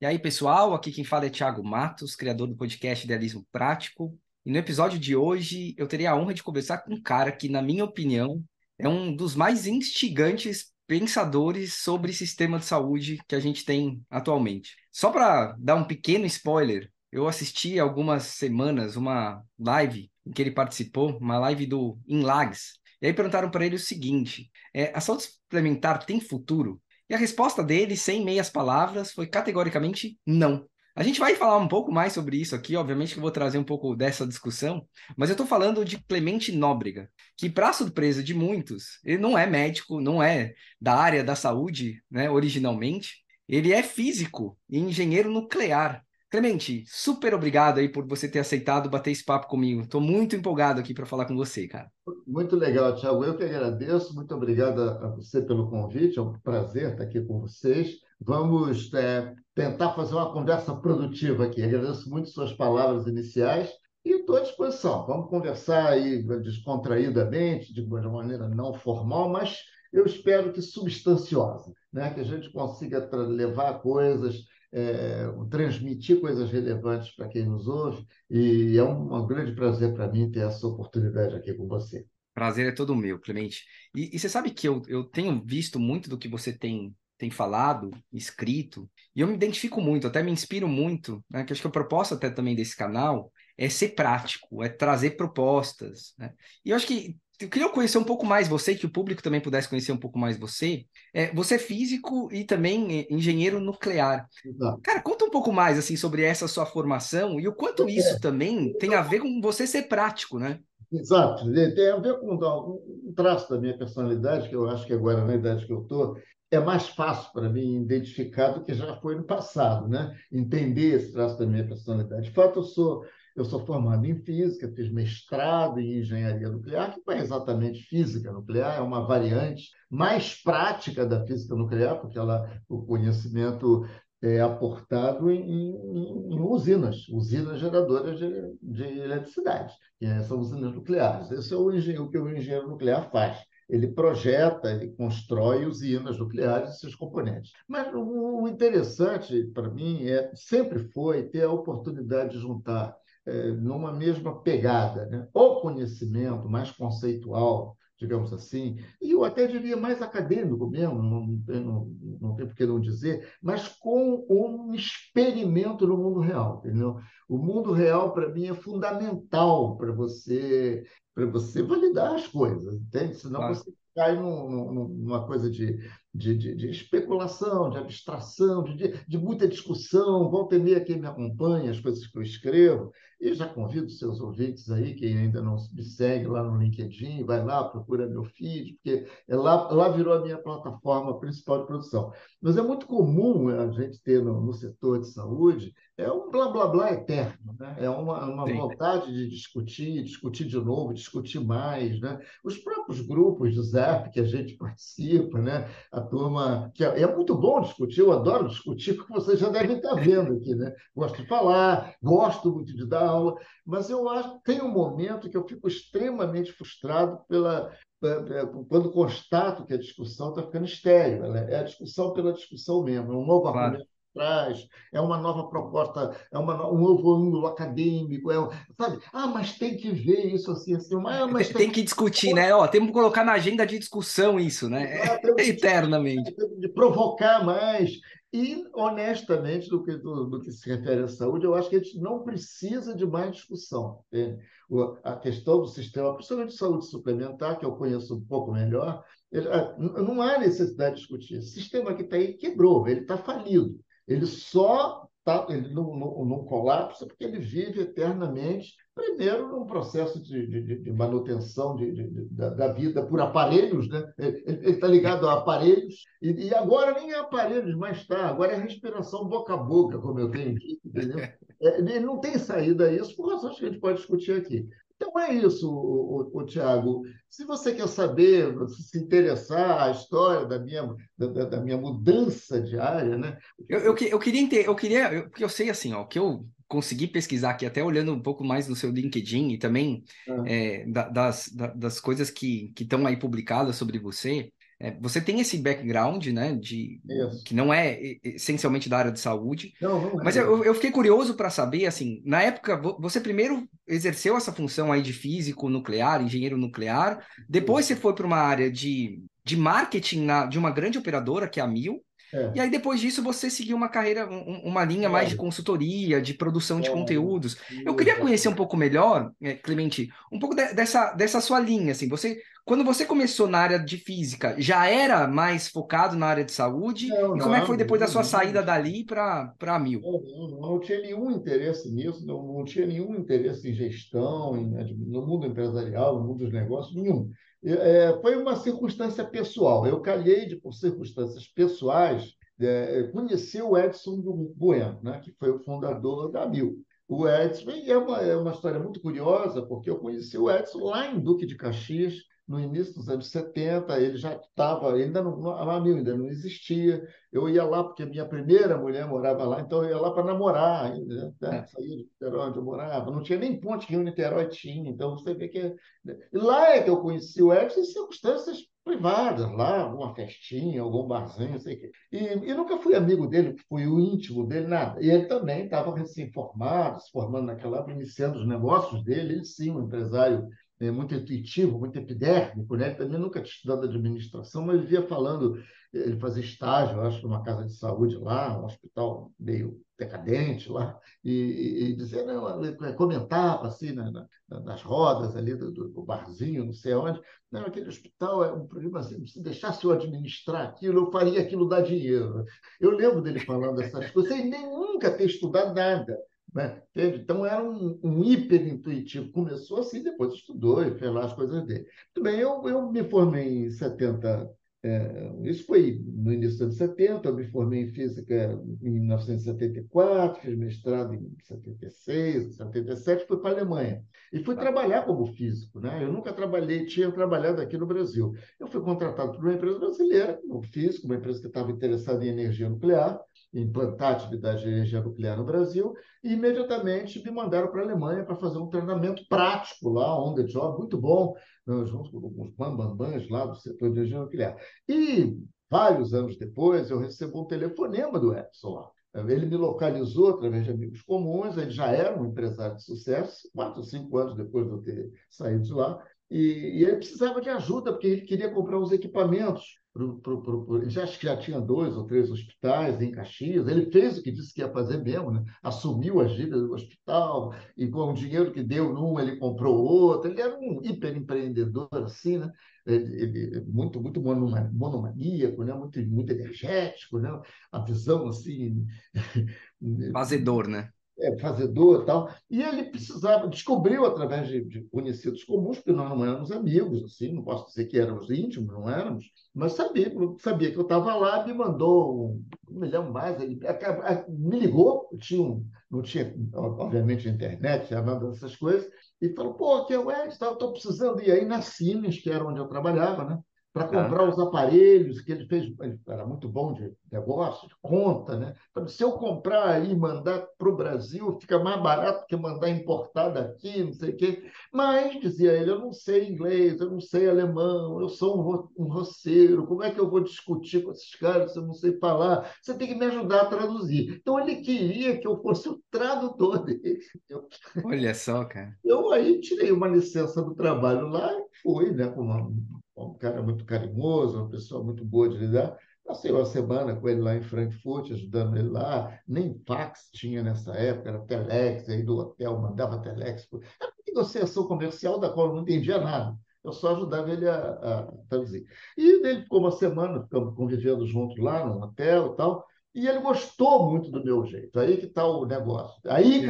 E aí, pessoal, aqui quem fala é Thiago Matos, criador do podcast Idealismo Prático. E no episódio de hoje, eu terei a honra de conversar com um cara que, na minha opinião, é um dos mais instigantes pensadores sobre sistema de saúde que a gente tem atualmente. Só para dar um pequeno spoiler, eu assisti algumas semanas uma live em que ele participou, uma live do Inlags. E aí perguntaram para ele o seguinte: é, a saúde suplementar tem futuro? E a resposta dele, sem meias palavras, foi categoricamente não. A gente vai falar um pouco mais sobre isso aqui, obviamente que eu vou trazer um pouco dessa discussão, mas eu estou falando de Clemente Nóbrega, que, para surpresa de muitos, ele não é médico, não é da área da saúde, né, originalmente, ele é físico e engenheiro nuclear. Clemente, super obrigado aí por você ter aceitado bater esse papo comigo. Estou muito empolgado aqui para falar com você, cara. Muito legal, Thiago. Eu que agradeço. Muito obrigado a você pelo convite. É um prazer estar aqui com vocês. Vamos é, tentar fazer uma conversa produtiva aqui. Agradeço muito suas palavras iniciais e estou à disposição. Vamos conversar aí descontraídamente, de uma maneira não formal, mas eu espero que substanciosa, né? que a gente consiga levar coisas é, transmitir coisas relevantes para quem nos ouve, e é um, um grande prazer para mim ter essa oportunidade aqui com você. Prazer é todo meu, Clemente. E, e, você sabe que eu, eu tenho visto muito do que você tem, tem falado, escrito, e eu me identifico muito, até me inspiro muito, né? Que acho que a proposta até também desse canal é ser prático, é trazer propostas, né? E eu acho que eu queria conhecer um pouco mais você, que o público também pudesse conhecer um pouco mais você. É, você é físico e também engenheiro nuclear. Exato. Cara, conta um pouco mais assim sobre essa sua formação e o quanto é. isso também tem a ver com você ser prático, né? Exato, tem a ver com um traço da minha personalidade, que eu acho que agora, na idade que eu estou, é mais fácil para mim identificar do que já foi no passado, né? Entender esse traço da minha personalidade. De fato, eu sou eu sou formado em física, fiz mestrado em engenharia nuclear, que não é exatamente física nuclear, é uma variante mais prática da física nuclear, porque ela, o conhecimento é aportado em, em, em usinas, usinas geradoras de, de eletricidade, que são usinas nucleares. Esse é o, o que o engenheiro nuclear faz ele projeta, ele constrói usinas nucleares e seus componentes. Mas o interessante para mim é sempre foi ter a oportunidade de juntar numa mesma pegada, né? o conhecimento mais conceitual, digamos assim, e eu até diria mais acadêmico mesmo, não, não, não tem por que não dizer, mas com um experimento no mundo real, entendeu? O mundo real, para mim, é fundamental para você para você validar as coisas, entende? Senão claro. você cai num, num, numa coisa de, de, de, de, especulação, de abstração, de, de, muita discussão. Volta e meia quem me acompanha, as coisas que eu escrevo, e já convido seus ouvintes aí, quem ainda não me segue lá no LinkedIn, vai lá, procura meu feed, porque é lá, lá virou a minha plataforma principal de produção. Mas é muito comum a gente ter no, no setor de saúde é um blá blá blá eterno, né? é uma, uma vontade de discutir, discutir de novo, discutir mais. Né? Os próprios grupos de Zap que a gente participa, né? a turma. que é, é muito bom discutir, eu adoro discutir, porque vocês já devem estar vendo aqui. Né? Gosto de falar, gosto muito de dar aula, mas eu acho que tem um momento que eu fico extremamente frustrado pela, quando constato que a discussão está ficando estéreo. É a discussão pela discussão mesmo, é um novo claro. argumento traz, é uma nova proposta, é uma, um novo ângulo acadêmico, é, sabe? Ah, mas tem que ver isso assim, assim. Ah, mas tem, tem que discutir, né? Ó, temos que colocar na agenda de discussão isso, né? Ah, Eternamente. De provocar mais. E, honestamente, do que, do, do, que se refere à saúde, eu acho que a gente não precisa de mais discussão. A questão do sistema, principalmente de saúde suplementar, que eu conheço um pouco melhor, não há necessidade de discutir. Esse sistema que está aí quebrou, ele está falido. Ele só tá, ele não, não, colapsa porque ele vive eternamente, primeiro, num processo de, de, de manutenção de, da, da, vida por aparelhos, né? ele está ligado a aparelhos, e, e, agora nem é aparelhos mais está, agora é respiração boca a boca, como eu tenho dito, entendeu? É, ele não tem saída a isso por razões que a gente pode discutir aqui. Então é isso, o, o, o Tiago. Se você quer saber, se interessar a história da minha, da, da minha mudança diária, né? Eu, eu, eu queria entender, eu queria, porque eu sei assim, ó, que eu consegui pesquisar aqui, até olhando um pouco mais no seu LinkedIn e também ah. é, das, das coisas que estão aí publicadas sobre você. É, você tem esse background, né, de Isso. que não é essencialmente da área de saúde. Não. Mas eu, eu fiquei curioso para saber, assim, na época, você primeiro exerceu essa função aí de físico nuclear, engenheiro nuclear, depois você foi para uma área de, de marketing na, de uma grande operadora, que é a Mil, é. E aí, depois disso, você seguiu uma carreira, um, uma linha mais de consultoria, de produção de conteúdos. Eu queria conhecer um pouco melhor, é, Clemente, um pouco de, dessa, dessa sua linha. Assim, você, quando você começou na área de física, já era mais focado na área de saúde? Não, e como não, é que foi depois não, da sua saída dali para a Mil? Não, não, tinha nenhum interesse nisso, não, não tinha nenhum interesse em gestão, em, no mundo empresarial, no mundo dos negócios, nenhum. É, foi uma circunstância pessoal. Eu calhei de, por circunstâncias pessoais, é, conhecer o Edson do Bueno, né, que foi o fundador da Mil. O Edson, é uma, é uma história muito curiosa, porque eu conheci o Edson lá em Duque de Caxias, no início dos anos 70, ele já estava, ainda não, a Mamil ainda não existia. Eu ia lá porque minha primeira mulher morava lá, então eu ia lá para namorar ainda, né? É. saía de Niterói onde eu morava. Não tinha nem ponte que o Niterói tinha, então você vê que. Né? E lá é que eu conheci o Edson em circunstâncias privadas, lá, alguma festinha, algum barzinho, não sei o quê. E, e nunca fui amigo dele, fui o íntimo dele, nada. E ele também estava recém-formado, se formando naquela época, iniciando os negócios dele, ele sim, um empresário é, muito intuitivo, muito epidérmico, né? Também nunca tinha estudado administração, mas vivia falando, ele fazia estágio, acho, numa casa de saúde lá, um hospital meio decadente lá, e, e, e dizia, não, comentava assim na, na, nas rodas ali do, do, barzinho, não sei onde, não, aquele hospital é um problema assim, se deixasse eu administrar aquilo, eu faria aquilo dar dinheiro. Eu lembro dele falando essas coisas, sem nem nunca ter estudado nada. Né? Então era um, um hiper intuitivo. Começou assim, depois estudou e fez lá as coisas dele. Muito bem, eu, eu me formei em 70, é, isso foi no início dos anos 70, eu me formei em física em 1974, fiz mestrado em 76, 77, fui para a Alemanha. E fui tá. trabalhar como físico. Né? Eu nunca trabalhei, tinha trabalhado aqui no Brasil. Eu fui contratado por uma empresa brasileira, como físico, uma empresa que estava interessada em energia nuclear implantar atividade de energia nuclear no Brasil, e imediatamente me mandaram para a Alemanha para fazer um treinamento prático lá, on the job, muito bom, junto com alguns bambambãs lá do setor de energia nuclear. E vários anos depois, eu recebo um telefonema do Edson lá. Ele me localizou através de amigos comuns, ele já era um empresário de sucesso, quatro ou cinco anos depois de eu ter saído de lá, e, e ele precisava de ajuda, porque ele queria comprar uns equipamentos Pro, pro, pro, já, acho que já tinha dois ou três hospitais em Caxias. Ele fez o que disse que ia fazer mesmo, né? assumiu as dívidas do hospital e com o dinheiro que deu num, ele comprou outro. Ele era um hiperempreendedor, assim, né? Ele, ele, muito, muito monomaníaco, né? muito, muito energético, né? a visão assim. Fazedor, né? É, fazedor e tal. E ele precisava, descobriu através de, de, conhecidos comuns, porque nós não éramos amigos, assim, não posso dizer que éramos íntimos, não éramos, mas sabia, sabia que eu estava lá, me mandou um, um milhão mais, ele, me ligou, tinha um, não tinha, obviamente, internet, nada dessas coisas, e falou, pô, aqui é o Edson, estou precisando ir aí na Siemens, que era onde eu trabalhava, né? para comprar ah. os aparelhos que ele fez, ele era muito bom de negócio, de conta, né? Se eu comprar aí e mandar para o Brasil, fica mais barato que mandar importar daqui, não sei o quê. Mas, dizia ele, eu não sei inglês, eu não sei alemão, eu sou um, um roceiro, como é que eu vou discutir com esses caras se eu não sei falar? Você tem que me ajudar a traduzir. Então, ele queria que eu fosse o tradutor dele. Olha só, cara. Eu aí tirei uma licença do trabalho lá e fui, né, com um cara muito carinhoso, uma pessoa muito boa de lidar. Passei uma semana com ele lá em Frankfurt, ajudando ele lá. Nem fax tinha nessa época, era telex, aí do hotel mandava telex. Era uma negociação comercial da qual eu não entendia nada. Eu só ajudava ele a, a traduzir. E ele ficou uma semana, ficamos convivendo juntos lá no hotel e tal. E ele gostou muito do meu jeito. Aí que está o negócio. Aí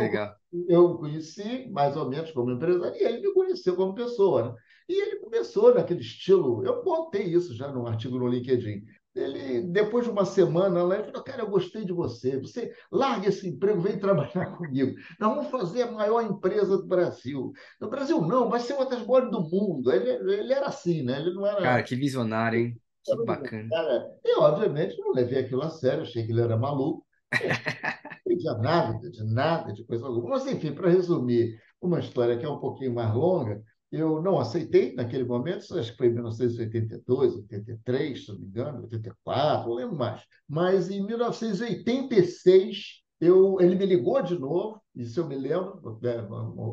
eu, eu conheci, mais ou menos, como empresário, e ele me conheceu como pessoa. Né? E ele começou naquele estilo. Eu botei isso já num artigo no LinkedIn. Ele, depois de uma semana lá, ele falou: Cara, eu gostei de você. Você larga esse emprego, vem trabalhar comigo. Nós vamos fazer a maior empresa do Brasil. No Brasil, não, vai ser uma das maiores do mundo. Ele, ele era assim, né? Ele não era. Cara, que visionário, hein? Que bacana. Cara, eu, obviamente, não levei aquilo a sério, achei que ele era maluco. Não entendia nada de nada, de coisa alguma. Mas, enfim, para resumir uma história que é um pouquinho mais longa, Eu não aceitei naquele momento, acho que foi em 1982, 83, se não me engano, 84, não lembro mais. Mas em 1986, eu, ele me ligou de novo, isso eu me lembro, né,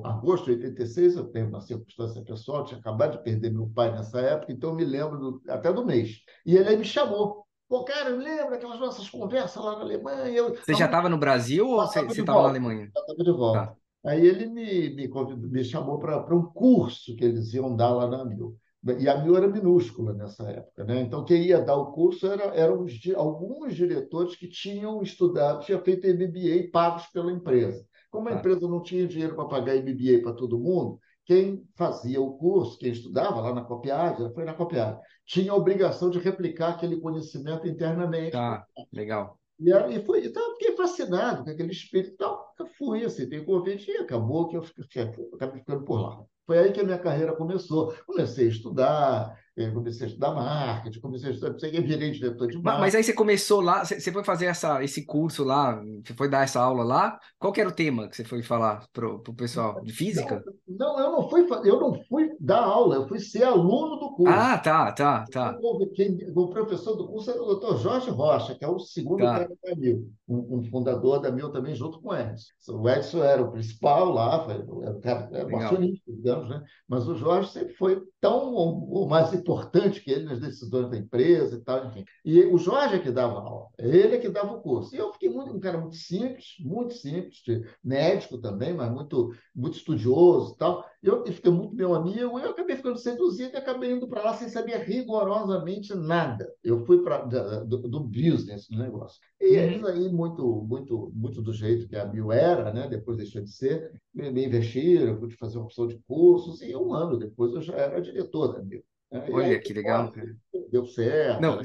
agosto de 86, eu tenho uma circunstância pessoal, tinha acabado de perder meu pai nessa época, então eu me lembro do, até do mês. E ele aí me chamou. Pô, cara, lembra aquelas nossas conversas lá na Alemanha? Eu, você já estava no Brasil ou você estava na Alemanha? Eu estava de volta. Tá. Aí ele me, me, convidou, me chamou para um curso que eles iam dar lá na Mil. E a Mil era minúscula nessa época. Né? Então, quem ia dar o curso era, eram os, alguns diretores que tinham estudado, tinham feito MBA pagos pela empresa. Como a ah. empresa não tinha dinheiro para pagar MBA para todo mundo, quem fazia o curso, quem estudava lá na Copiade, foi na Copiade, tinha a obrigação de replicar aquele conhecimento internamente. Tá, legal. E, e foi, então, eu fiquei fascinado com aquele espírito. Então, eu fui, assim, tem convite e acabou que eu, fiquei, eu acabei ficando por lá. Foi aí que a minha carreira começou. Comecei a estudar, comecei a estudar marketing, comecei a estudar, você virei diretor de marketing. Mas aí você começou lá, você foi fazer essa, esse curso lá, você foi dar essa aula lá. Qual que era o tema que você foi falar para o pessoal? De física? Não, não, eu não fui, eu não fui dar aula, eu fui ser aluno do curso. Ah, tá, tá, tá. Quem, o professor do curso era o doutor Jorge Rocha, que é o segundo tá. cara da Mil, um, um, fundador da Mil também junto com o Edson. O Edson era o principal lá, foi, era o o acionista, digamos, né? Mas o Jorge sempre foi tão ou mais importante que ele nas decisões da empresa e tal, enfim. E o Jorge é que dava aula, é ele é que dava o curso. E eu fiquei muito, um cara muito simples, muito simples, médico também, mas muito, muito estudioso e tal. Eu, eu fiquei muito meu amigo, e eu acabei ficando seduzido e acabei indo para lá sem saber rigorosamente nada. Eu fui para do, do business do negócio. E é isso aí, muito, muito, muito do jeito que a Bio era, né? depois deixou de ser, me, me investiram, eu pude fazer uma opção de cursos, e um ano depois eu já era diretor da Bio. Olha aí, que legal, cara. Deu certo. Não,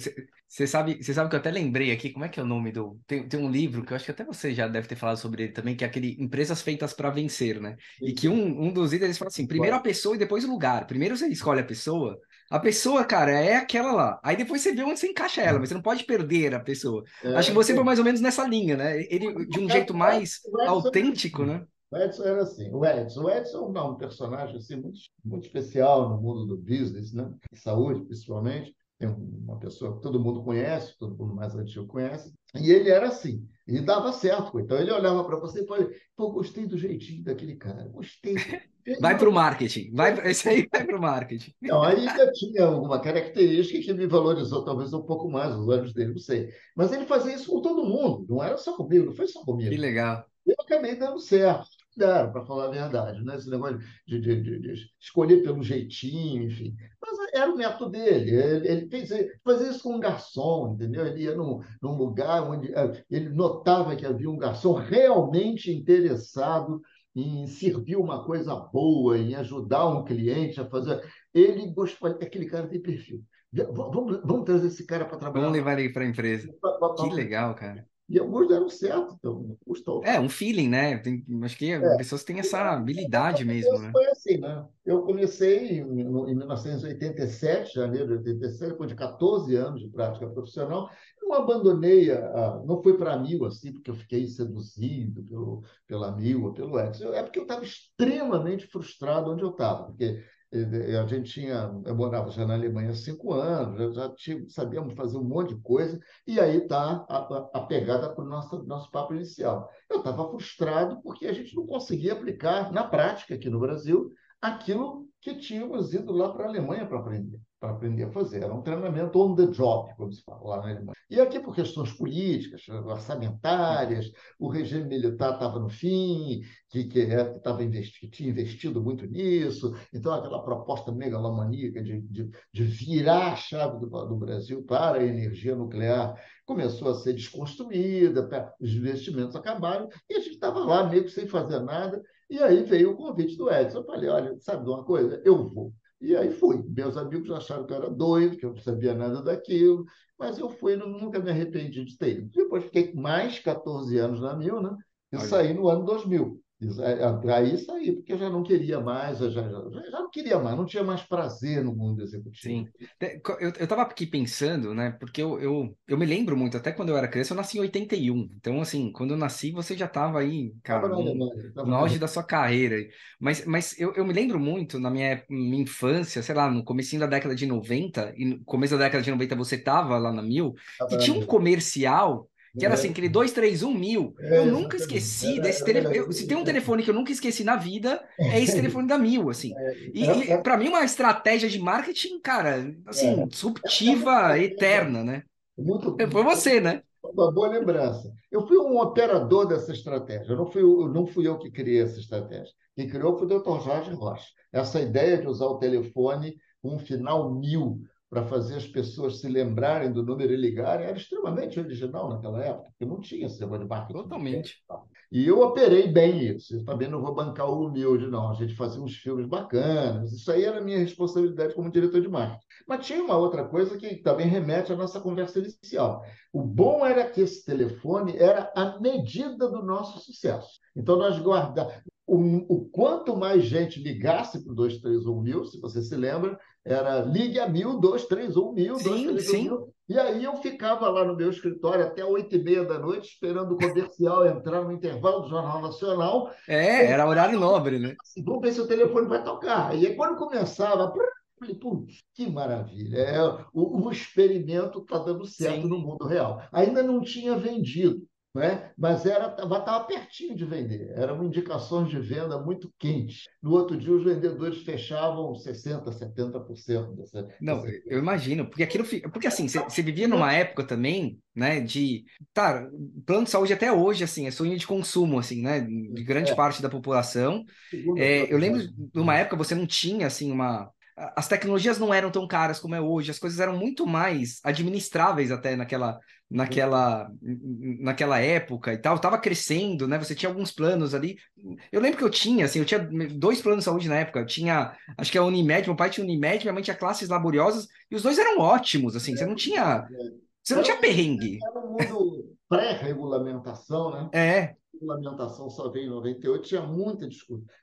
você sabe, sabe que eu até lembrei aqui, como é que é o nome do. Tem, tem um livro que eu acho que até você já deve ter falado sobre ele também, que é aquele Empresas Feitas para Vencer, né? E que um, um dos itens fala assim: primeiro a pessoa e depois o lugar. Primeiro você escolhe a pessoa. A pessoa, cara, é aquela lá. Aí depois você vê onde você encaixa ela, mas você não pode perder a pessoa. É, acho que você foi mais ou menos nessa linha, né? Ele de um jeito mais autêntico, né? O Edson era assim, o Edson. O Edson é um personagem assim, muito, muito especial no mundo do business, né? saúde, principalmente. Tem uma pessoa que todo mundo conhece, todo mundo mais antigo conhece. E ele era assim, e dava certo. Então ele olhava para você e falava: pô, gostei do jeitinho daquele cara, gostei. Vai para o marketing, vai, esse aí vai para o marketing. Não, aí ainda tinha alguma característica que me valorizou talvez um pouco mais, os olhos dele, não sei. Mas ele fazia isso com todo mundo, não era só comigo, não foi só comigo. Que legal. Eu acabei dando certo deram, para falar a verdade, né? esse negócio de, de, de, de, escolher pelo jeitinho, enfim. Mas era o método dele, ele, ele fez, fazia isso com um garçom, entendeu? Ele ia num, num lugar onde eh, ele notava que havia um garçom realmente interessado em servir uma coisa boa, em ajudar um cliente a fazer. Ele gostou, aquele cara tem perfil. Vamos, vamos trazer esse cara para trabalhar. Vamos levar ele para a empresa. Que legal, cara. E alguns deram certo, então custou. É, um feeling, né? Tem, acho que é. pessoas têm essa habilidade mesmo, né? Foi assim, né? Eu comecei em, em 1987, janeiro de 87, depois de 14 anos de prática profissional. Não abandonei, a, não fui para a Mil, assim, porque eu fiquei seduzido pelo, pela Mil, pelo Edson. É porque eu estava extremamente frustrado onde eu estava, porque a gente tinha, eu morava já na Alemanha há cinco anos, já, tinha, sabíamos fazer um monte de coisa, e aí está a, a, pegada para o nosso, nosso papo inicial. Eu estava frustrado porque a gente não conseguia aplicar na prática aqui no Brasil aquilo que tínhamos ido lá para a Alemanha para aprender para aprender a fazer. Era um treinamento on the job, como se fala lá na Alemanha. E aqui, por questões políticas, orçamentárias, o regime militar estava no fim, que, que, é, investi tinha investido muito nisso, então aquela proposta megalomaníaca de, de, de virar a chave do, do Brasil para a energia nuclear começou a ser desconstruída, os investimentos acabaram, e a gente estava lá meio que sem fazer nada, e aí veio o convite do Edson. Eu falei, olha, sabe de uma coisa? Eu vou. E aí fui. Meus amigos acharam que eu era doido, que eu não sabia nada daquilo, mas eu fui, nunca me arrependi de ter ido. Depois fiquei mais 14 anos na Mil, né? E Olha. saí no ano 2000. É, aí saí, porque eu já não queria mais, eu já, já, já não queria mais, não tinha mais prazer no mundo executivo. Sim. Eu estava aqui pensando, né? Porque eu, eu, eu me lembro muito, até quando eu era criança, eu nasci em 81. Então, assim, quando eu nasci, você já estava aí, cara, no, no auge da sua carreira. Mas, mas eu, eu me lembro muito, na minha, minha infância, sei lá, no começo da década de 90, e no começo da década de 90 você estava lá na Mil, que tinha um comercial que era assim, aquele 231 mil. É, eu nunca esqueci desse telefone. Se tem um telefone que eu nunca esqueci na vida, é esse telefone da Mil, assim. É, e, e para mim, uma estratégia de marketing, cara, assim, é. disruptiva, eterna, né? Muito, Foi você, né? Uma boa lembrança. Eu fui um operador dessa estratégia. Não fui, não fui eu que criei essa estratégia. Quem criou foi o Dr. Jorge Rocha. Essa ideia de usar o telefone com um final mil para fazer as pessoas se lembrarem do número e ligarem, era extremamente original naquela época, porque não tinha negócio de marketing. Totalmente. E eu operei bem isso. Eu também não vou bancar o humilde, não. A gente fazia uns filmes bacanas. Isso aí era minha responsabilidade como diretor de marketing. Mas tinha uma outra coisa que também remete à nossa conversa inicial. O bom era que esse telefone era a medida do nosso sucesso. Então, nós guardávamos. O, o, quanto mais gente ligasse para o 231 mil, se você se lembra, era ligue a mil, 231 mil, sim, 231 sim. mil. E aí eu ficava lá no meu escritório até oito e meia da noite, esperando o comercial entrar no intervalo do Jornal Nacional. É, era horário nobre, né? Assim, vamos ver se o telefone vai tocar. E aí, quando começava, falei, putz, que maravilha. É, o, o experimento está dando certo sim. no mundo real. Ainda não tinha vendido né? mas era estava pertinho de vender. Eram indicações de venda muito quentes. No outro dia, os vendedores fechavam 60%, 70% dessa. Não, dessa... eu imagino, porque aquilo. Porque assim, você vivia numa época também, né? De. Tá, plano de saúde até hoje, assim, é sonho de consumo, assim, né? De grande é. parte da população. É, eu lembro de uma época você não tinha assim uma as tecnologias não eram tão caras como é hoje, as coisas eram muito mais administráveis até naquela, naquela, naquela época e tal, estava crescendo, né? Você tinha alguns planos ali. Eu lembro que eu tinha, assim, eu tinha dois planos de saúde na época. Eu tinha, acho que a Unimed, meu pai tinha Unimed, minha mãe tinha classes laboriosas, e os dois eram ótimos, assim, você não tinha. Você não tinha perrengue. Era um mundo pré-regulamentação, né? É regulamentação só veio em 98, tinha muita,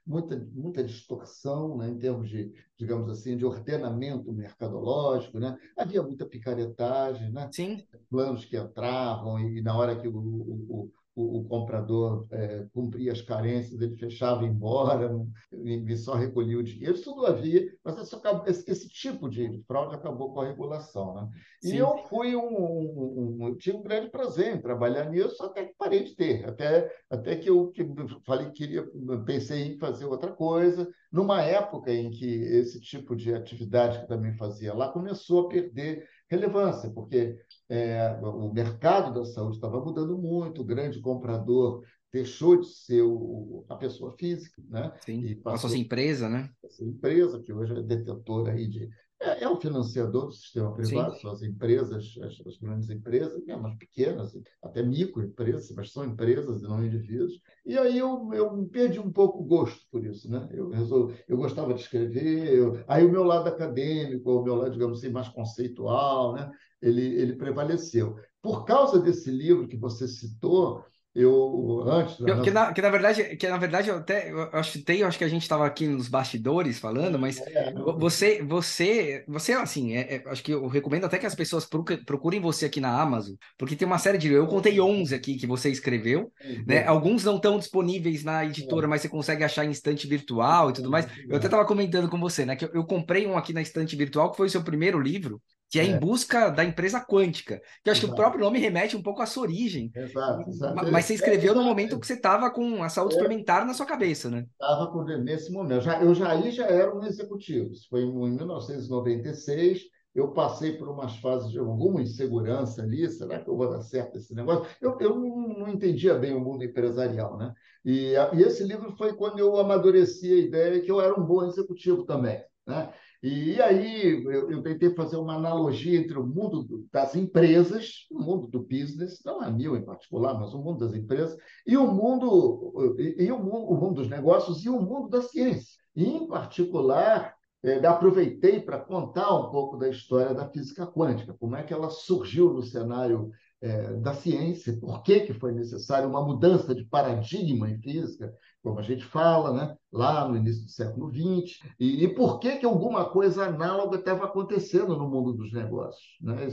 muita, muita distorção né, em termos de, digamos assim, de ordenamento mercadológico, né? havia muita picaretagem, né? Sim. planos que entravam e, na hora que o, o, o, o comprador é, cumpria as carências, ele fechava e embora, e só recolhia o dinheiro. Isso tudo havia, mas acabou, esse, esse, tipo de fraude acabou com a regulação. Né? E Sim. eu fui um, um, um, tive um grande prazer em trabalhar nisso, até que parei de ter, até, até que eu que falei que queria, pensei em fazer outra coisa, numa época em que esse tipo de atividade que também fazia lá começou a perder relevância, porque é, o mercado da saúde estava mudando muito, o grande comprador deixou de ser o, a pessoa física, né? Sim, e passou a ser empresa, né? Essa empresa, que hoje é detentora aí de é, é o financiador do sistema privado, Sim. são as empresas, as, as, grandes empresas, mesmo as pequenas, até microempresas, mas são empresas e não indivíduos. E aí eu, eu perdi um pouco o gosto por isso. Né? Eu, resolvi, eu gostava de escrever, eu, aí o meu lado acadêmico, o meu lado, digamos assim, mais conceitual, né? ele, ele prevaleceu. Por causa desse livro que você citou, eu antes eu, que, na, que na verdade que na verdade eu até eu acho tem acho que a gente estava aqui nos bastidores falando mas é, você você você assim é, é, acho que eu recomendo até que as pessoas procurem você aqui na Amazon porque tem uma série de eu contei 11 aqui que você escreveu né? alguns não estão disponíveis na editora é. mas você consegue achar em estante virtual e tudo mais. Eu até estava comentando com você né que eu, eu comprei um aqui na estante virtual que foi o seu primeiro livro que é, é, em busca da empresa quântica, que acho exato. que o próprio nome remete um pouco à sua origem. Exato, exato. Mas você escreveu no momento que você estava com a saúde é, suplementar na sua cabeça, né? Estava nesse momento. Já, eu já aí já era um executivo. Isso foi em 1996. Eu passei por umas fases de alguma insegurança ali. Será que eu vou dar certo esse negócio? Eu, eu não, não entendia bem o mundo empresarial, né? E, e esse livro foi quando eu amadureci a ideia que eu era um bom executivo também, né? E aí eu, eu, tentei fazer uma analogia entre o mundo das empresas, o mundo do business, não a mil em particular, mas o mundo das empresas, e o mundo, e, e o, mundo, o mundo dos negócios e o mundo da ciência. E, em particular, é, aproveitei para contar um pouco da história da física quântica, como é que ela surgiu no cenário é, da ciência, por que, que foi necessário uma mudança de paradigma em física, como a gente fala, né, lá no início do século XX, e, e por que, que alguma coisa análoga estava acontecendo no mundo dos negócios. Né?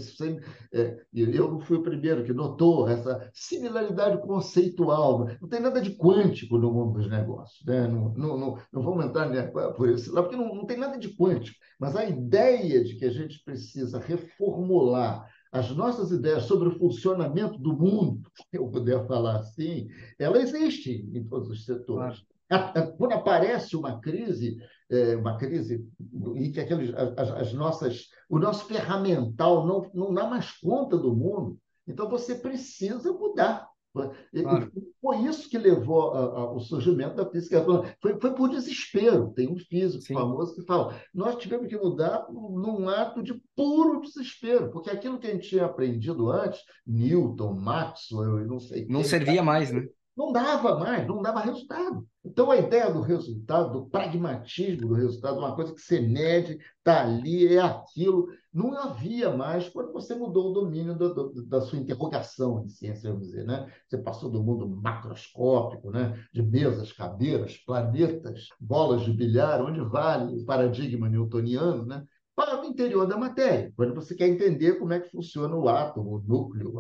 É, eu não fui o primeiro que notou essa similaridade conceitual. Não tem nada de quântico no mundo dos negócios. Né? Não, não, não, não vamos entrar né, por esse lado, porque não, não tem nada de quântico. Mas a ideia de que a gente precisa reformular as nossas ideias sobre o funcionamento do mundo, se eu puder falar assim, ela existe em todos os setores. Claro. Quando aparece uma crise, é, uma crise em que aqueles, as, as nossas, o nosso ferramental não, não dá mais conta do mundo, então você precisa mudar. Claro. Foi isso que levou ao surgimento da física Foi, foi por desespero. Tem um físico Sim. famoso que fala: nós tivemos que mudar num ato de puro desespero, porque aquilo que a gente tinha aprendido antes, Newton, Maxwell e não sei Não quem, servia mais, né? Não dava mais, não dava resultado. Então, a ideia do resultado, do pragmatismo do resultado, uma coisa que você mede, está ali, é aquilo, não havia mais quando você mudou o domínio do, do, da sua interrogação em ciência, vamos dizer. Né? Você passou do mundo macroscópico, né? de mesas, cadeiras, planetas, bolas de bilhar, onde vale o paradigma newtoniano, né? Para o interior da matéria, quando você quer entender como é que funciona o átomo, o núcleo,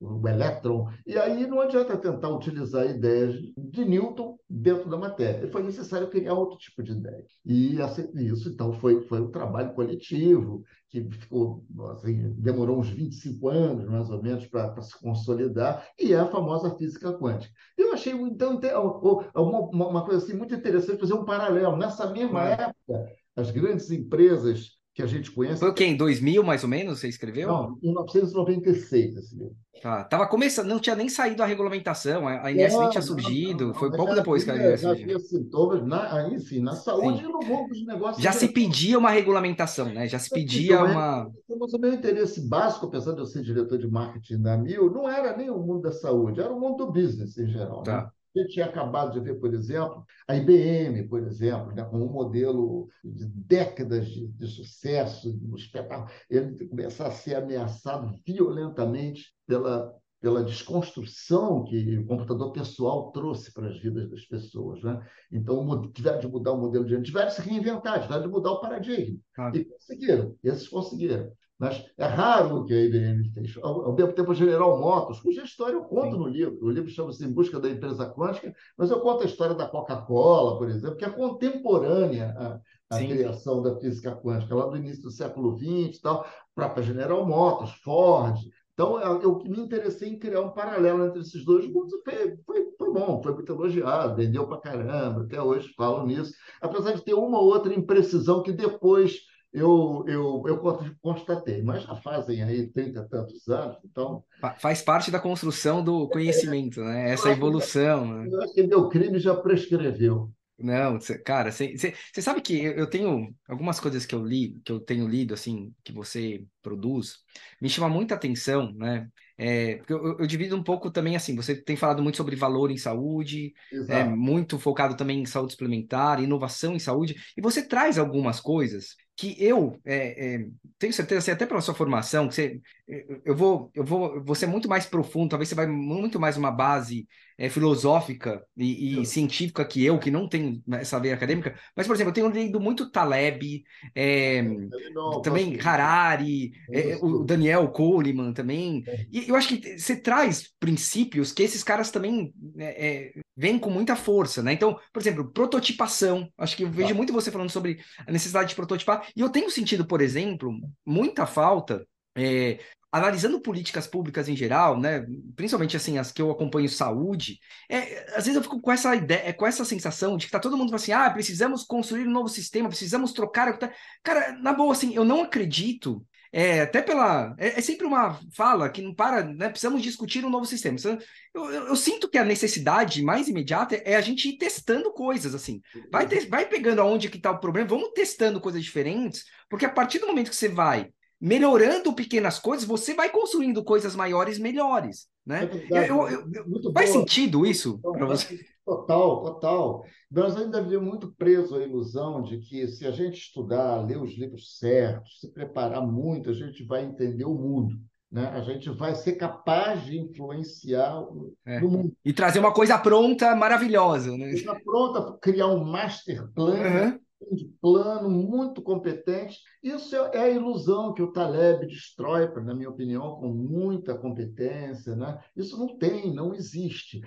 o elétron. E aí não adianta tentar utilizar ideias de Newton dentro da matéria. Foi necessário criar outro tipo de ideia. E isso, então, foi, foi um trabalho coletivo que ficou, assim, demorou uns 25 anos, mais ou menos, para se consolidar, e é a famosa física quântica. Eu achei, então, uma, uma coisa assim, muito interessante fazer um paralelo. Nessa mesma época, as grandes empresas que a gente conhece. Foi o quê? Em 2000, mais ou menos, você escreveu? Não, em 1996, esse livro. Tá, tava começando, não tinha nem saído a regulamentação, a INS nem tinha surgido, não, não, foi pouco depois que a INS. Já sintomas, na, aí sim, na saúde sim. e no mundo dos negócios. Já se pedia uma regulamentação, né? Já se pedia então, uma... Mas o meu interesse básico, apesar de eu ser diretor de marketing da Mil, não era nem o mundo da saúde, era o mundo do business em geral. Tá. Né? A gente tinha acabado de ver, por exemplo, a IBM, por exemplo, né, com um modelo de décadas de, de sucesso, um espetáculo, ele começar a ser ameaçado violentamente pela, pela desconstrução que o computador pessoal trouxe para as vidas das pessoas. Né? Então, tiveram de mudar o modelo de tiveram de se reinventar, tiveram de mudar o paradigma. E conseguiram, esses conseguiram. Mas é raro o que a IBM fez. Ao, ao mesmo tempo, a General Motors, cuja história eu conto Sim. no livro. O livro chama-se Em Busca da Empresa Quântica, mas eu conto a história da Coca-Cola, por exemplo, que é contemporânea à, criação da física quântica, lá do início do século XX, tal, própria General Motors, Ford. Então, eu me interessei em criar um paralelo entre esses dois mundos. Foi, foi, foi bom, foi muito elogiado, vendeu para caramba, até hoje falo nisso. Apesar de ter uma ou outra imprecisão que depois eu, eu, eu constatei, mas já fazem aí 30 e tantos anos, então... Faz parte da construção do conhecimento, é, né? Essa evolução. Né? Eu acho que meu crime já prescreveu. Não, cara, você sabe que eu tenho algumas coisas que eu li, que eu tenho lido, assim, que você produz, me chama muita atenção, né? É, eu, eu, divido um pouco também assim, você tem falado muito sobre valor em saúde, é, muito focado também em saúde suplementar, inovação em saúde, e você traz algumas coisas que eu é, é, tenho certeza, assim, até pela sua formação, que você, eu vou, eu vou, você é muito mais profundo, talvez você vai muito mais uma base é, filosófica e, e científica que eu, que não tenho essa veia acadêmica, mas, por exemplo, eu tenho lido muito Taleb, é, não, também Harari, é, o Daniel Goleman também, é. e eu acho que você traz princípios que esses caras também vêm com muita força, né? Então, por exemplo, prototipação, acho que eu vejo muito você falando sobre a necessidade de prototipar, e eu tenho sentido, por exemplo, muita falta. É, analisando políticas públicas em geral, né, principalmente assim as que eu acompanho saúde, é, às vezes eu fico com essa ideia, é, com essa sensação de que tá todo mundo assim, ah, precisamos construir um novo sistema, precisamos trocar, cara, na boa assim, eu não acredito é, até pela. É, é, sempre uma fala que não para, né? Precisamos discutir um novo sistema. Eu, eu, eu, sinto que a necessidade mais imediata é a gente ir testando coisas, assim. Vai, te, vai pegando aonde que está o problema, vamos testando coisas diferentes, porque a partir do momento que você vai melhorando pequenas coisas, você vai construindo coisas maiores melhores. Né? É eu, eu, faz boa. sentido isso para você? Total, total. Nós ainda vivemos muito presos à ilusão de que se a gente estudar, ler os livros certos, se preparar muito, a gente vai entender o mundo. né? A gente vai ser capaz de influenciar o É. mundo. E trazer uma coisa pronta, maravilhosa, né? Está pronta criar um master plan, Aham. De plano muito competente. Isso é a ilusão que o Taleb destrói, na minha opinião, com muita competência. Né? Isso não tem, não existe.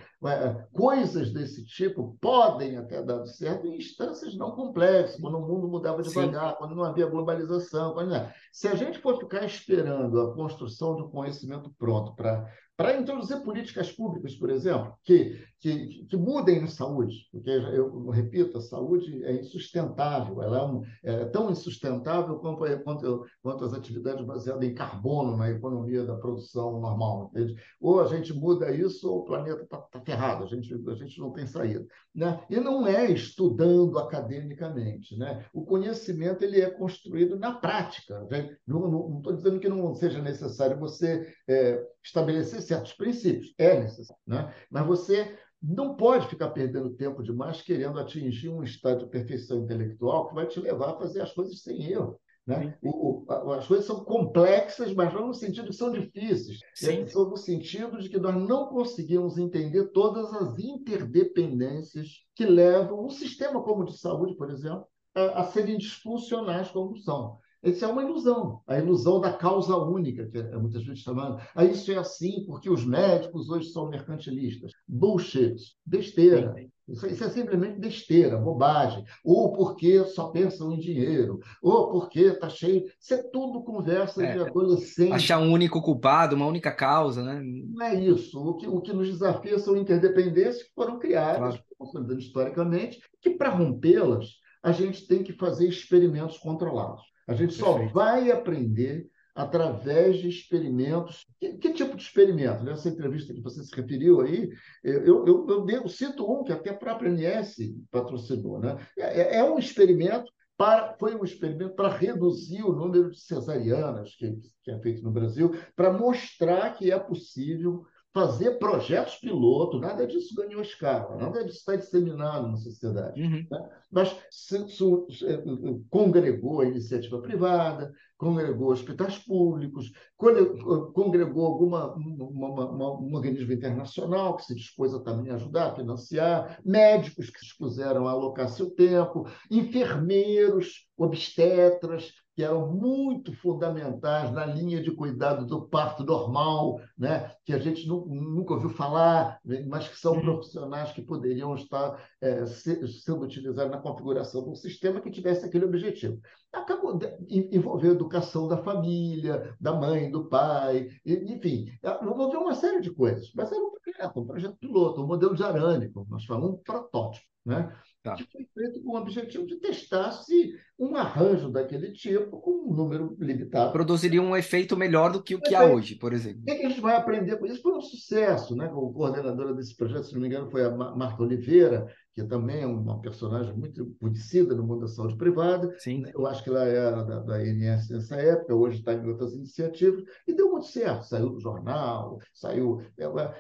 Coisas desse tipo podem até dar certo em instâncias não complexas, quando o mundo mudava Sim. devagar, quando não havia globalização. quando Se a gente for ficar esperando a construção de um conhecimento pronto para para introduzir políticas públicas, por exemplo, que, que, que mudem na saúde, porque eu repito, a saúde é insustentável, ela é, um, é tão insustentável quanto, quanto, quanto as atividades baseadas em carbono na economia da produção normal, entende? Ou a gente muda isso ou o planeta está tá ferrado, a gente, a gente não tem saída. Né? E não é estudando academicamente. Né? O conhecimento ele é construído na prática. né? Não estou dizendo que não seja necessário você é, estabelecer certos princípios, é necessário, né? mas você não pode ficar perdendo tempo demais querendo atingir um estado de perfeição intelectual que vai te levar a fazer as coisas sem erro. Né? O, o, as coisas são complexas, mas não no sentido que são difíceis. Sim. São no sentido de que nós não conseguimos entender todas as interdependências que levam um sistema como o de saúde, por exemplo, a, a serem disfuncionais como são. Isso é uma ilusão, a ilusão da causa única, que é muitas vezes chamada. Ah, isso é assim porque os médicos hoje são mercantilistas. Bullshit, besteira. Isso, isso, é simplesmente besteira, bobagem. Ou porque só pensam em dinheiro, ou porque está cheio. Isso é tudo conversa é, de adolescente. Achar um único culpado, uma única causa, né? Não é isso. O que, o que nos desafia são interdependências que foram criadas, claro. historicamente, que para rompê-las, a gente tem que fazer experimentos controlados. A gente só Perfeito. vai aprender através de experimentos. Que, que, tipo de experimento? Nessa entrevista que você se referiu aí, eu, eu, eu, eu cito um que até a própria MS patrocinou. Né? É, é um experimento para, foi um experimento para reduzir o número de cesarianas que, que é feito no Brasil, para mostrar que é possível fazer projetos piloto, nada disso ganhou escala, nada disso está disseminado na sociedade. Uhum. Né? Mas se, se, se, congregou a iniciativa privada, congregou hospitais públicos, congregou alguma uma, uma, uma, um organismo internacional que se dispôs a também ajudar, a financiar, médicos que se dispuseram a alocar seu tempo, enfermeiros, obstetras, que eram muito fundamentais na linha de cuidado do parto normal, né? que a gente nunca ouviu falar, mas que são profissionais que poderiam estar é, sendo utilizados na configuração de um sistema que tivesse aquele objetivo. Acabou envolvendo a educação da família, da mãe, do pai, enfim, envolveu uma série de coisas, mas era um projeto, um projeto piloto, um modelo de como nós falamos, um protótipo. Né? Tá. que foi feito com o objetivo de testar se um arranjo daquele tipo, com um número limitado. Produziria um efeito melhor do que o que há hoje, por exemplo. O que a gente vai aprender com isso? Foi um sucesso, né? O coordenadora desse projeto, se não me engano, foi a Marta Oliveira, que também é uma personagem muito conhecida no mundo da saúde privada. Sim. Eu acho que ela era da, da INS nessa época, hoje está em outras iniciativas, e deu muito certo. Saiu do jornal, saiu.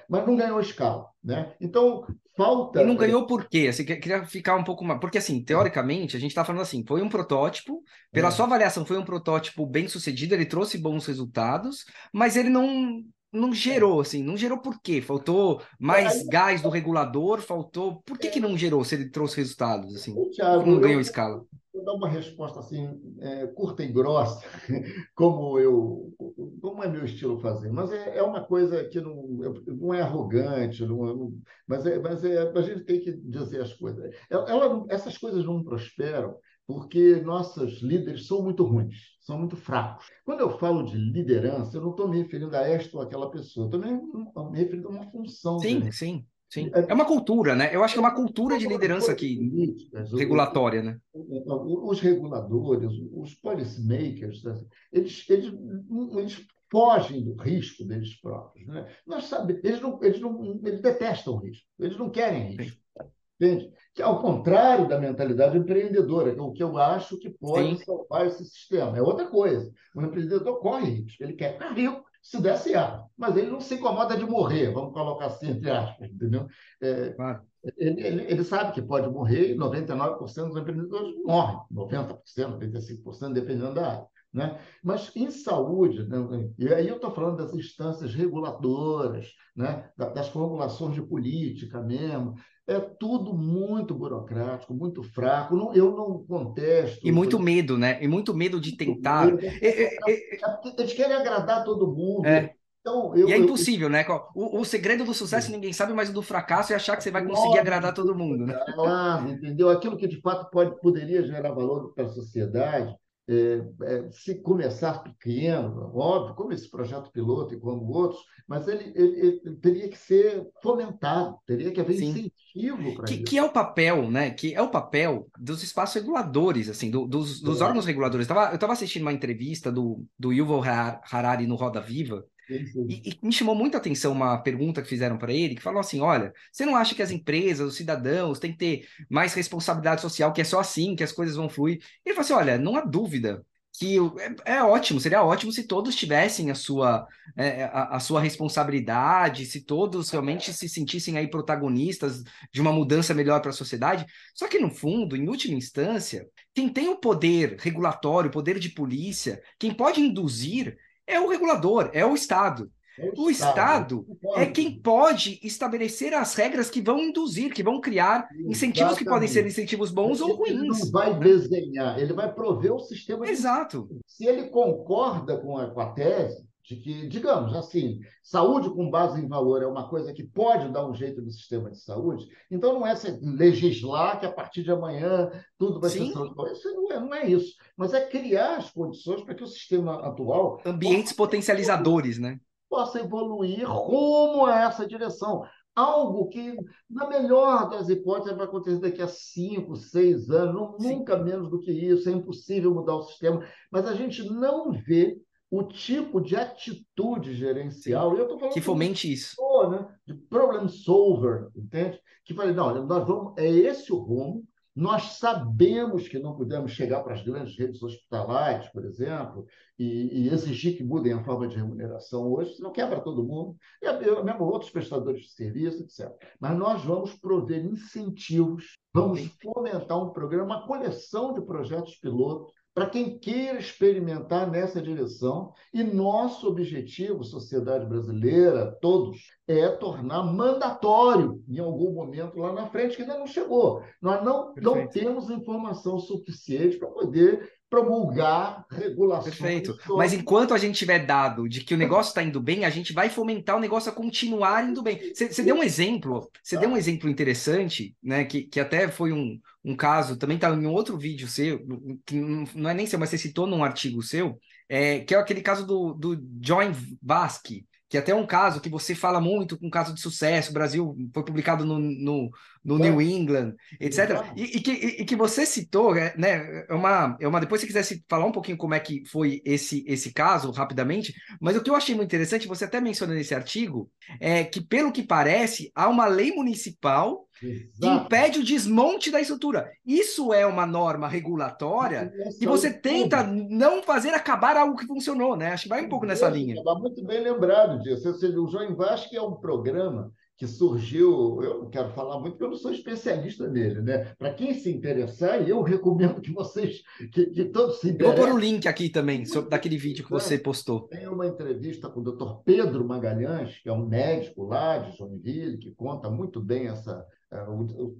Mas não ganhou escala. Né? Então, falta. E não ganhou por quê? Você queria ficar um pouco mais. Porque, assim, teoricamente, a gente está falando assim: foi um protótipo, pela é. sua avaliação, foi um protótipo bem sucedido, ele trouxe bons resultados, mas ele não não gerou, assim, não gerou por quê? Faltou mais é, gás do regulador? Faltou. Por que, que não gerou se ele trouxe resultados? Assim, Thiago, não ganhou eu, escala? Dar uma resposta assim, é, curta e grossa, como eu como é meu estilo fazer, mas é, é uma coisa que não, não é arrogante, não, não, mas, é, mas é, a gente tem que dizer as coisas. Ela, essas coisas não prosperam porque nossos líderes são muito ruins, são muito fracos. Quando eu falo de liderança, eu não estou me referindo a esta ou aquela pessoa, estou me, me referindo a uma função. Sim, sim. Sim. É uma cultura, né? Eu acho que é uma cultura de liderança aqui, regulatória, né? Os reguladores, os policymakers, eles, eles, eles fogem do risco deles próprios. Né? Nós sabemos, eles, não, eles, não, eles detestam o risco, eles não querem risco. Entende? Que ao contrário da mentalidade empreendedora, que é o que eu acho que pode Sim. salvar esse sistema. É outra coisa. O empreendedor corre risco, ele quer ficar rico se der certo, mas ele não se incomoda de morrer, vamos colocar assim entre aspas, entendeu? É, claro. ele, ele, ele, sabe que pode morrer e 99% dos empreendedores morrem, 90%, 95%, dependendo da área. Né? Mas em saúde, né? e aí eu estou falando das instâncias reguladoras, né? das formulações de política mesmo, é tudo muito burocrático, muito fraco. Não, eu não contesto. E muito medo, né? E muito medo de tentar. Medo. É, é, é, eles querem agradar todo mundo. É. Então, eu, e é impossível, eu... né? O, o, segredo do sucesso ninguém sabe, mas o do fracasso é achar que você vai conseguir agradar todo mundo, né? Claro, entendeu? Aquilo que de fato pode, poderia gerar valor para a sociedade, é, é, se começar pequeno, óbvio, como esse projeto piloto e como outros, mas ele, ele, ele teria que ser fomentado, teria que haver Sim. incentivo para isso. Que é o papel, né? Que é o papel dos espaços reguladores, assim, do, dos, dos é. órgãos reguladores. Eu estava assistindo uma entrevista do, do Yuval Harari no Roda Viva, e, e, me chamou muita atenção uma pergunta que fizeram para ele, que falou assim: olha, você não acha que as empresas, os cidadãos, têm que ter mais responsabilidade social, que é só assim que as coisas vão fluir? Ele falou assim: olha, não há dúvida que é, é ótimo, seria ótimo se todos tivessem a sua, é, a, a, sua responsabilidade, se todos realmente se sentissem aí protagonistas de uma mudança melhor para a sociedade. Só que, no fundo, em última instância, quem tem o poder regulatório, o poder de polícia, quem pode induzir é o regulador, é o Estado. É o, o Estado, Estado é quem pode estabelecer as regras que vão induzir, que vão criar incentivos que podem ser incentivos bons ou ruins. Ele não vai né? desenhar, ele vai prover o sistema. Exato. De... Se ele concorda com a, com a tese, de que, digamos assim, saúde com base em valor é uma coisa que pode dar um jeito no sistema de saúde, então não é legislar que a partir de amanhã tudo vai Sim. ser saúde. Isso não é, não é isso, mas é criar as condições para que o sistema atual... Ambientes potencializadores, né? Possa evoluir rumo a essa direção. Algo que, na melhor das hipóteses, vai acontecer daqui a cinco, seis anos, nunca menos do que isso. É impossível mudar o sistema, mas a gente não vê o tipo de atitude gerencial. eu tô falando que fomente isso. né? De problem solver, entende? Que falei, não, nós vamos, é esse o rumo. Nós sabemos que não podemos chegar para as grandes redes hospitalares, por exemplo, e, e exigir que mudem a forma de remuneração hoje, senão quebra todo mundo, e mesmo outros prestadores de serviço, etc. Mas nós vamos prover incentivos, vamos fomentar um programa, uma coleção de projetos piloto para quem queira experimentar nessa direção. E nosso objetivo, sociedade brasileira, todos, é tornar mandatório em algum momento lá na frente, que ainda não chegou. Nós não, não temos informação suficiente para poder promulgar regulações. Perfeito. Sobre... Mas enquanto a gente tiver dado de que o negócio está indo bem, a gente vai fomentar o negócio a continuar indo bem. Você deu um exemplo, você deu um exemplo interessante, né? Que, que até foi um, um caso, também está em um outro vídeo seu, que não é nem seu, mas você citou num artigo seu, é, que é aquele caso do, do John Vasque, que até é um caso que você fala muito com um caso de sucesso, o Brasil foi publicado no, no, no New England, etc. E, e, que, e, que, você citou, é, né? É uma, é uma. Depois, se quisesse falar um pouquinho como é que foi esse, esse caso, rapidamente, mas o que eu achei muito interessante, você até menciona nesse artigo, é que, pelo que parece, há uma lei municipal Exato. que impede o desmonte da estrutura. Isso é uma norma regulatória e você tenta não fazer acabar algo que funcionou, né? Acho que vai um pouco nessa linha. Está muito bem lembrado disso. O João Vasco é um programa que surgiu, eu não quero falar muito porque eu não sou especialista nele, né? Para quem se interessar, eu recomendo que vocês, que, que todos se interessem. Eu vou pôr o link aqui também, sobre, daquele vídeo que você postou. Tem uma entrevista com o Dr. Pedro Magalhães, que é um médico lá de Joinville, que conta muito bem essa, é,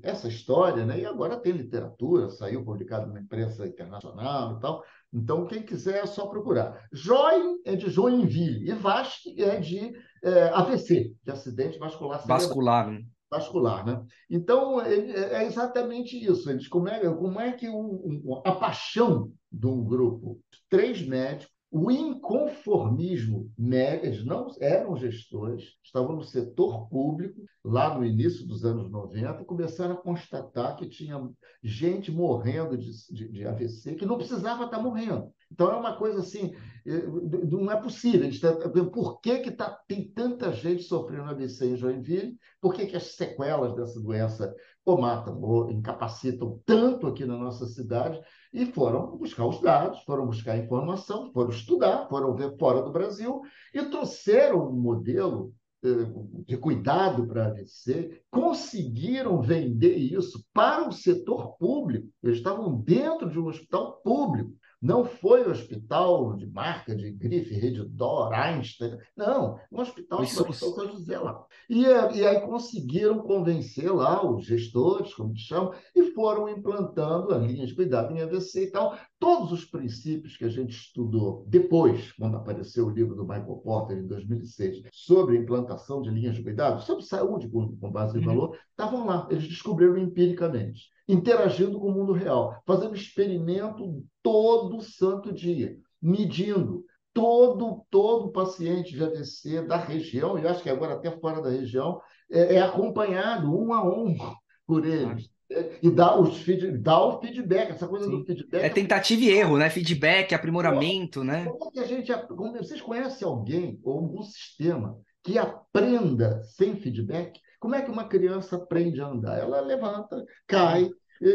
essa história, né? E agora tem literatura, saiu publicado na imprensa internacional e tal. Então, quem quiser é só procurar. Join é de Joinville e Vasque é de é, AVC, de acidente vascular cerebral. Vascular, né? Vascular, né? Então, é, é exatamente isso. Eles, como, é, como é que um, um, a paixão de um grupo, três médicos, o inconformismo, eles não eram gestores, estavam no setor público, lá no início dos anos 90, e começaram a constatar que tinha gente morrendo de, de, de AVC que não precisava estar morrendo. Então, é uma coisa assim, é, não é possível. Por que, que tá, tem tanta gente sofrendo AVC em Joinville? Por que, que as sequelas dessa doença ou matam ou incapacitam tanto aqui na nossa cidade? E foram buscar os dados, foram buscar informação, foram estudar, foram ver fora do Brasil e trouxeram um modelo eh, de cuidado para AVC, conseguiram vender isso para o setor público. Eles estavam dentro de um hospital público Não foi hospital de marca, de grife, Redditor, Einstein. Não, um hospital São José lá. E, e aí conseguiram convencer lá os gestores, como te chamam, e foram implantando a linha de cuidado em AVC e tal. Todos os princípios que a gente estudou depois, quando apareceu o livro do Michael Porter, em 2006, sobre a implantação de linhas de cuidado, sobre saúde com, com base em uhum. valor, estavam lá. Eles descobriram empiricamente interagindo com o mundo real, fazendo experimento todo santo dia, medindo todo todo paciente de AVC da região, e acho que agora até fora da região, é, é acompanhado um a um por eles. É, e dá, os feed, dá o feedback, essa coisa Sim. do feedback. É tentativa e erro, né? Feedback, aprimoramento, né? Como é que a gente. Vocês conhecem alguém ou algum sistema que aprenda sem feedback? Como é que uma criança aprende a andar? Ela levanta, cai,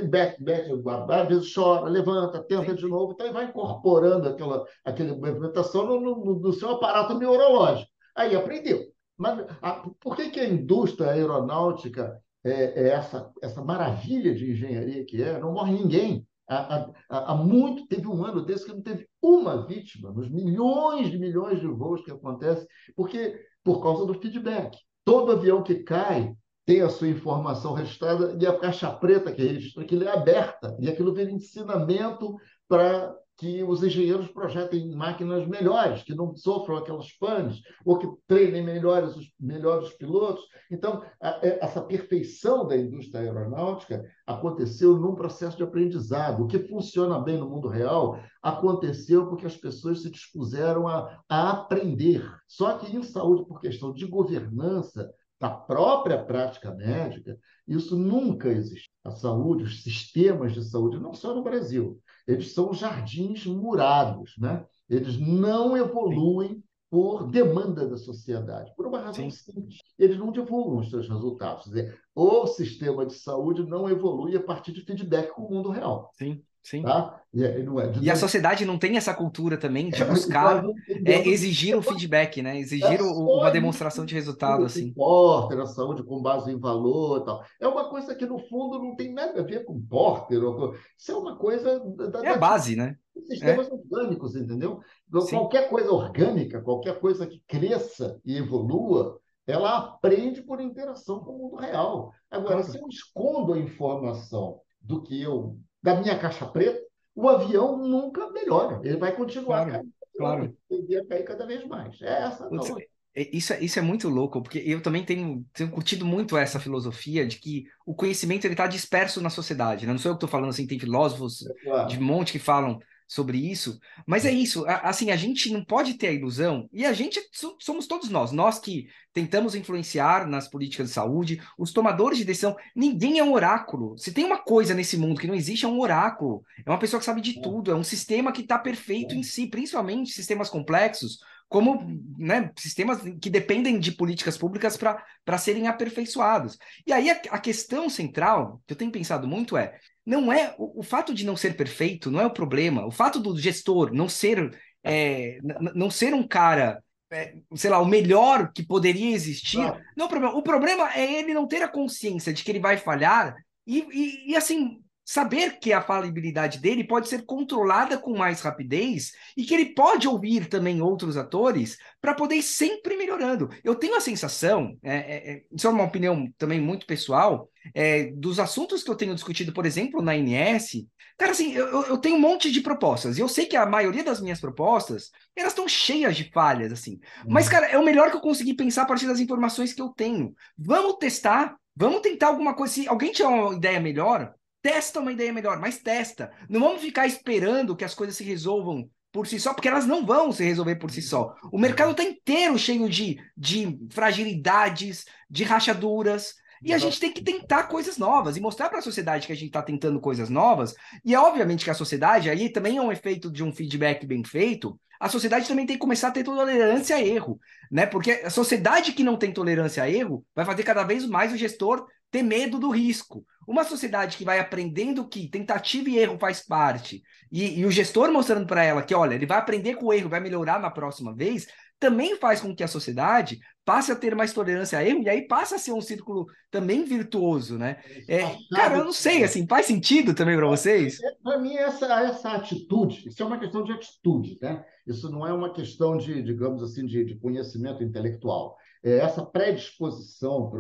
back, back, às vezes chora, levanta, tenta de novo, então vai incorporando aquela, aquela movimentação no, no, no, seu aparato neurológico. Aí aprendeu. Mas a, por que, que a indústria aeronáutica é, é, essa, essa maravilha de engenharia que é? Não morre ninguém. Há, há, há, muito, teve um ano desse que não teve uma vítima nos milhões de milhões de voos que acontecem, porque por causa do feedback. Todo avião que cai tem a sua informação registrada e a caixa preta que registra aquilo é aberta. E aquilo vira ensinamento para que os engenheiros projetem máquinas melhores, que não sofram aquelas panes, ou que treinem melhores os melhores pilotos. Então, a, é, essa perfeição da indústria aeronáutica aconteceu num processo de aprendizado. O que funciona bem no mundo real aconteceu porque as pessoas se dispuseram a, a aprender. Só que em saúde, por questão de governança, da própria prática médica, isso nunca existe. A saúde, os sistemas de saúde, não só no Brasil, eles são jardins murados, né? Eles não evoluem por demanda da sociedade, por uma razão Sim. simples. Eles não divulgam os seus resultados. Quer dizer, o sistema de saúde não evolui a partir de feedback com o mundo real. Sim. Sim. Tá? E, é, e, a sociedade não tem essa cultura também de buscar é, exigir um feedback, né? Exigir é uma demonstração de resultado, assim. Porter, a saúde com base em valor tal. É uma coisa que, no fundo, não tem nada a ver com Porter. Ou... Isso é uma coisa... Da, é a base, né? Sistemas é. orgânicos, entendeu? Sim. Qualquer coisa orgânica, qualquer coisa que cresça e evolua, ela aprende por interação com o mundo real. Agora, se eu escondo a informação do que eu da minha caixa preta, o avião nunca melhora. Ele vai continuar claro, caindo. Claro. Ele vai cair cada vez mais. É essa Putz, é, isso, é, isso é muito louco, porque eu também tenho, tenho curtido muito essa filosofia de que o conhecimento está disperso na sociedade. Né? Não sou eu que estou falando assim, tem filósofos é claro. de monte que falam sobre isso. Mas é isso, assim, a gente não pode ter a ilusão, e a gente somos todos nós, nós que tentamos influenciar nas políticas de saúde, os tomadores de decisão, ninguém é um oráculo. Se tem uma coisa nesse mundo que não existe, é um oráculo. É uma pessoa que sabe de tudo, é um sistema que está perfeito em si, principalmente sistemas complexos, como né, sistemas que dependem de políticas públicas para serem aperfeiçoados. E aí a, a, questão central, que eu tenho pensado muito, é não é o, o, fato de não ser perfeito não é o problema. O fato do gestor não ser é, não ser um cara, é, sei lá, o melhor que poderia existir, não. não é o problema. O problema é ele não ter a consciência de que ele vai falhar e, e, e assim saber que a falibilidade dele pode ser controlada com mais rapidez e que ele pode ouvir também outros atores para poder ir sempre melhorando. Eu tenho a sensação, é, é, é, isso é uma opinião também muito pessoal, é, dos assuntos que eu tenho discutido, por exemplo, na INS, cara, assim, eu, eu tenho um monte de propostas e eu sei que a maioria das minhas propostas, elas estão cheias de falhas, assim. Mas, uhum. cara, é o melhor que eu consegui pensar a partir das informações que eu tenho. Vamos testar, vamos tentar alguma coisa. Se alguém tiver uma ideia melhor, testa uma ideia melhor, mas testa. Não vamos ficar esperando que as coisas se resolvam por si só, porque elas não vão se resolver por si só. O mercado está inteiro cheio de, de fragilidades, de rachaduras. E a gente tem que tentar coisas novas e mostrar para a sociedade que a gente está tentando coisas novas. E é obviamente que a sociedade, aí também é um efeito de um feedback bem feito, a sociedade também tem que começar a ter tolerância a erro, né? Porque a sociedade que não tem tolerância a erro vai fazer cada vez mais o gestor ter medo do risco. Uma sociedade que vai aprendendo que tentativa e erro faz parte, e, e o gestor mostrando para ela que, olha, ele vai aprender com o erro, vai melhorar na próxima vez, também faz com que a sociedade passe a ter mais tolerância a erro, e aí passa a ser um círculo também virtuoso, né? É, cara, eu não sei, assim, faz sentido também para vocês? É, para mim, essa, essa atitude, isso é uma questão de atitude, né? Isso não é uma questão de, digamos assim, de, de conhecimento intelectual. É essa predisposição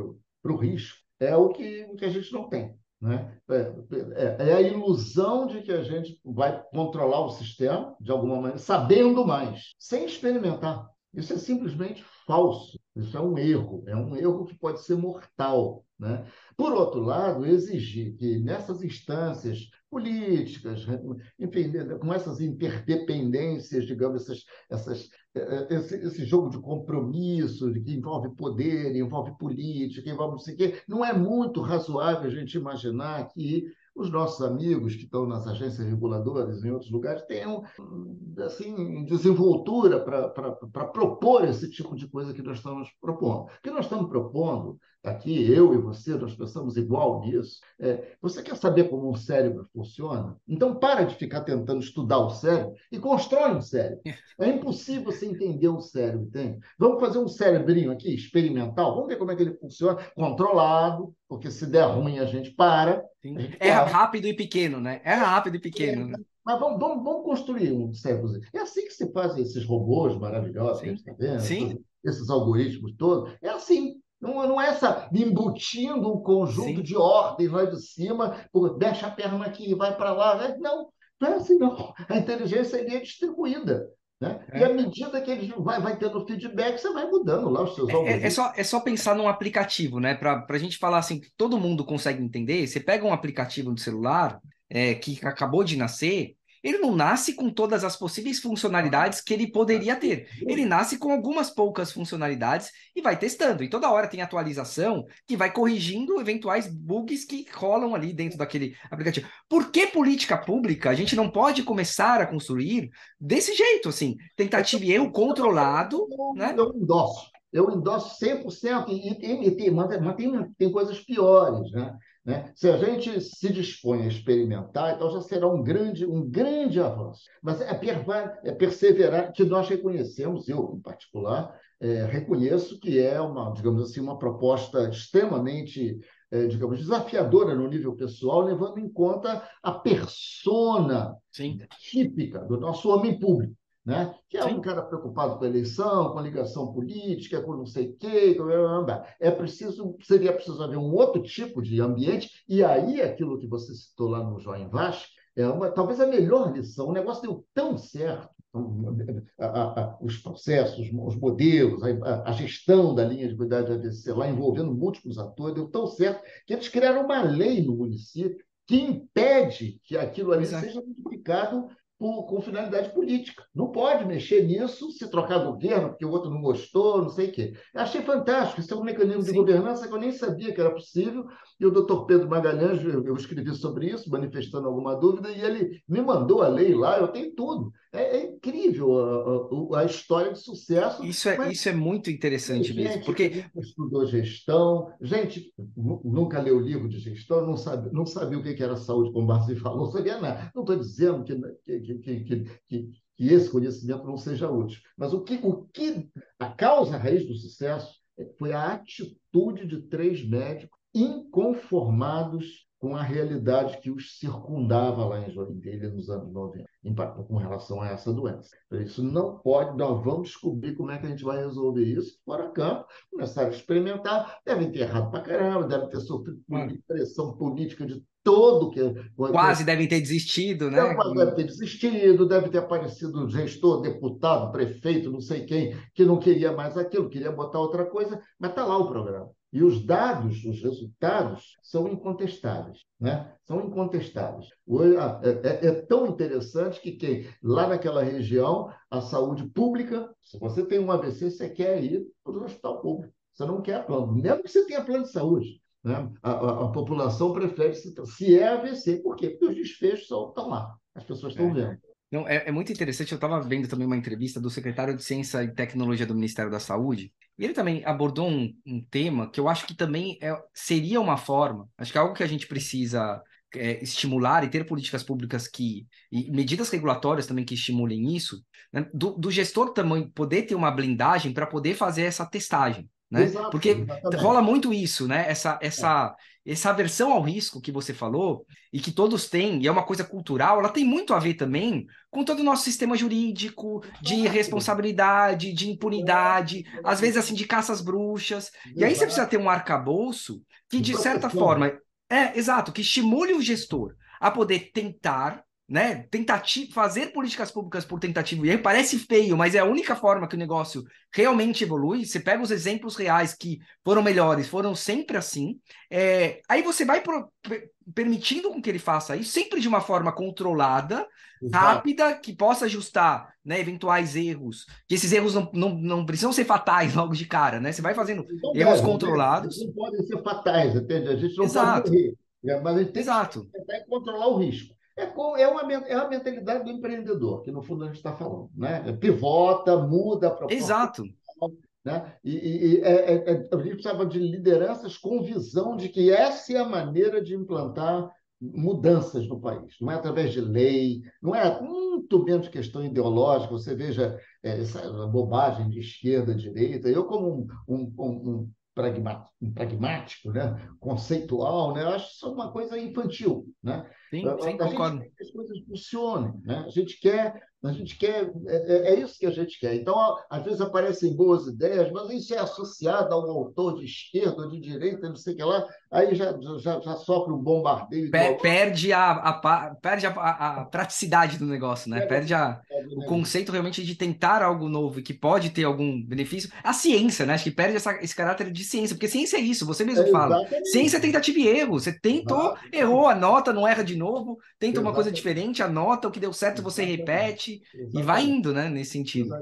para o risco é o que, o que a gente não tem. Né? É, é, é, a ilusão de que a gente vai controlar o sistema, de alguma maneira, sabendo mais, sem experimentar. Isso é simplesmente falso. Isso é um erro. É um erro que pode ser mortal. Né? Por outro lado, exigir que nessas instâncias políticas, enfim, com essas interdependências, digamos, essas, essas, esse, esse, jogo de compromisso que envolve poder, envolve política, envolve não sei o quê, não é muito razoável a gente imaginar que os nossos amigos que estão nas agências reguladoras em outros lugares tenham assim desenvoltura para propor esse tipo de coisa que nós estamos propondo. O que nós estamos propondo aqui, eu e você, nós pensamos igual nisso. É, você quer saber como um cérebro funciona? Então para de ficar tentando estudar o cérebro e constrói um cérebro. É impossível você entender o cérebro, tem? Vamos fazer um cérebrinho aqui, experimental, vamos ver como é que ele funciona, controlado, porque se der ruim a gente para. É rápido e pequeno, né? É rápido e pequeno. É, mas vamos, vamos, vamos construir um cérebro. É assim que se fazem esses robôs maravilhosos Sim. que a gente está vendo, Sim. Esses, algoritmos todos. É assim. Não, não é essa embutindo um conjunto Sim. de ordens lá de cima, deixa a perna aqui e vai para lá. Não, não é assim, não. A inteligência é distribuída. Né? É. E à medida que ele vai, vai tendo feedback, você vai mudando lá os seus é, é, é, só, é só pensar num aplicativo, né? Para a gente falar assim, que todo mundo consegue entender. Você pega um aplicativo no celular é, que acabou de nascer, ele não nasce com todas as possíveis funcionalidades que ele poderia ter. Ele nasce com algumas poucas funcionalidades e vai testando. E toda hora tem atualização que vai corrigindo eventuais bugs que rolam ali dentro daquele aplicativo. Por que política pública a gente não pode começar a construir desse jeito, assim? Tentativa e erro controlado, eu, né? Eu endosso. Eu endosso 100% e, tem, mas tem, tem coisas piores, né? Né? Se a gente se dispõe a experimentar, então já será um grande, um grande avanço. Mas é, é perseverar, que nós reconhecemos, eu em particular, é, reconheço que é uma, digamos assim, uma proposta extremamente, é, digamos, desafiadora no nível pessoal, levando em conta a persona Sim. típica do nosso homem público né? que é Sim. um cara preocupado com a eleição, com a ligação política, com não sei o quê. É preciso, seria preciso haver um outro tipo de ambiente, e aí aquilo que você citou lá no João Vaz é uma, talvez a melhor lição. O negócio deu tão certo, os processos, os modelos, a, gestão da linha de cuidado de AVC lá, envolvendo múltiplos atores, deu tão certo que eles criaram uma lei no município que impede que aquilo ali Exato. seja modificado por, com finalidade política. Não pode mexer nisso se trocar governo, porque o outro não gostou, não sei o quê. Eu achei fantástico. Isso é um mecanismo Sim. de governança que eu nem sabia que era possível. E o doutor Pedro Magalhães, eu escrevi sobre isso, manifestando alguma dúvida, e ele me mandou a lei lá, eu tenho tudo. É, é incrível a, a, a, história de sucesso. Isso é, mas... isso é muito interessante gente, mesmo. Porque estudou gestão, gente nunca leu livro de gestão, não, sabe, não sabia o que era saúde, como o falou, não sabia nada. Não estou dizendo que, que, que, que, que, que esse conhecimento não seja útil. Mas o que, o que a causa a raiz do sucesso foi a atitude de três médicos inconformados com a realidade que os circundava lá em Joinville nos anos 90, com relação a essa doença. Então, isso não pode, nós vamos descobrir como é que a gente vai resolver isso fora campo, começar a experimentar, devem ter errado para caramba, devem ter sofrido pressão política de todo que quase devem ter desistido, né? Quase deve ter desistido, deve ter aparecido gestor, deputado, prefeito, não sei quem, que não queria mais aquilo, queria botar outra coisa, mas está lá o programa. E os dados, os resultados, são incontestáveis. Né? São incontestáveis. É, é, é, tão interessante que quem, lá naquela região, a saúde pública, se você tem um AVC, você quer ir para o hospital público. Você não quer plano, mesmo que você tenha plano de saúde. Né? A, a, a, população prefere, se, se é AVC, por quê? Porque os desfechos estão lá, as pessoas estão é. vendo. Não, é, é, muito interessante. Eu estava vendo também uma entrevista do secretário de Ciência e Tecnologia do Ministério da Saúde, ele também abordou um, um tema que eu acho que também é, seria uma forma, acho que é algo que a gente precisa é, estimular e ter políticas públicas que e medidas regulatórias também que estimulem isso, né? do, do, gestor também poder ter uma blindagem para poder fazer essa testagem. Né? Exato, Porque exatamente. rola muito isso, né? Essa, essa, é. essa aversão ao risco que você falou, e que todos têm, e é uma coisa cultural, ela tem muito a ver também com todo o nosso sistema jurídico, de responsabilidade, de impunidade, é. às vezes assim, de caças bruxas. Exato. E aí você precisa ter um arcabouço que, de certa forma, é, exato, que estimule o gestor a poder tentar né, tentativa, fazer políticas públicas por tentativa e aí parece feio, mas é a única forma que o negócio realmente evolui. Você pega os exemplos reais que foram melhores, foram sempre assim. É, aí você vai pro, permitindo com que ele faça isso, sempre de uma forma controlada, Exato. rápida, que possa ajustar né, eventuais erros. Que esses erros não, não, não precisam ser fatais logo de cara, né? Você vai fazendo não erros deve, controlados. Não podem ser fatais, entende? A gente não Exato. pode morrer. Né? Mas a gente tem Exato. que tentar controlar o risco. É, é, uma, é a mentalidade do empreendedor, que no fundo a gente está falando. Né? Pivota, muda a proposta. Exato. Né? E, e, é, é, é, a gente precisava de lideranças com visão de que essa é a maneira de implantar mudanças no país. Não é através de lei, não é muito menos questão ideológica. Você veja é, essa bobagem de esquerda, direita. Eu, como um, um, um, pragmático, né? conceitual, né? eu acho isso uma coisa infantil. Né? Sim, a, sim, a concordo. gente quer que as coisas funcionem. Né? A gente quer a gente quer, é, é, é, isso que a gente quer. Então, às vezes aparecem boas ideias, mas isso é associado a um autor de esquerda ou de direita, não sei o que lá, aí já, já, já sofre um bombardeio. perde a, a, perde a, a, praticidade do negócio, né? Perde a, o conceito realmente de tentar algo novo e que pode ter algum benefício. A ciência, né? Acho que perde essa, esse caráter de ciência, porque ciência é isso, você mesmo é, fala. Ciência é tentativa e erro. Você tentou, errou, anota, não erra de novo, tenta exatamente. uma coisa diferente, anota o que deu certo, você repete Exatamente. e vai indo, né, nesse sentido.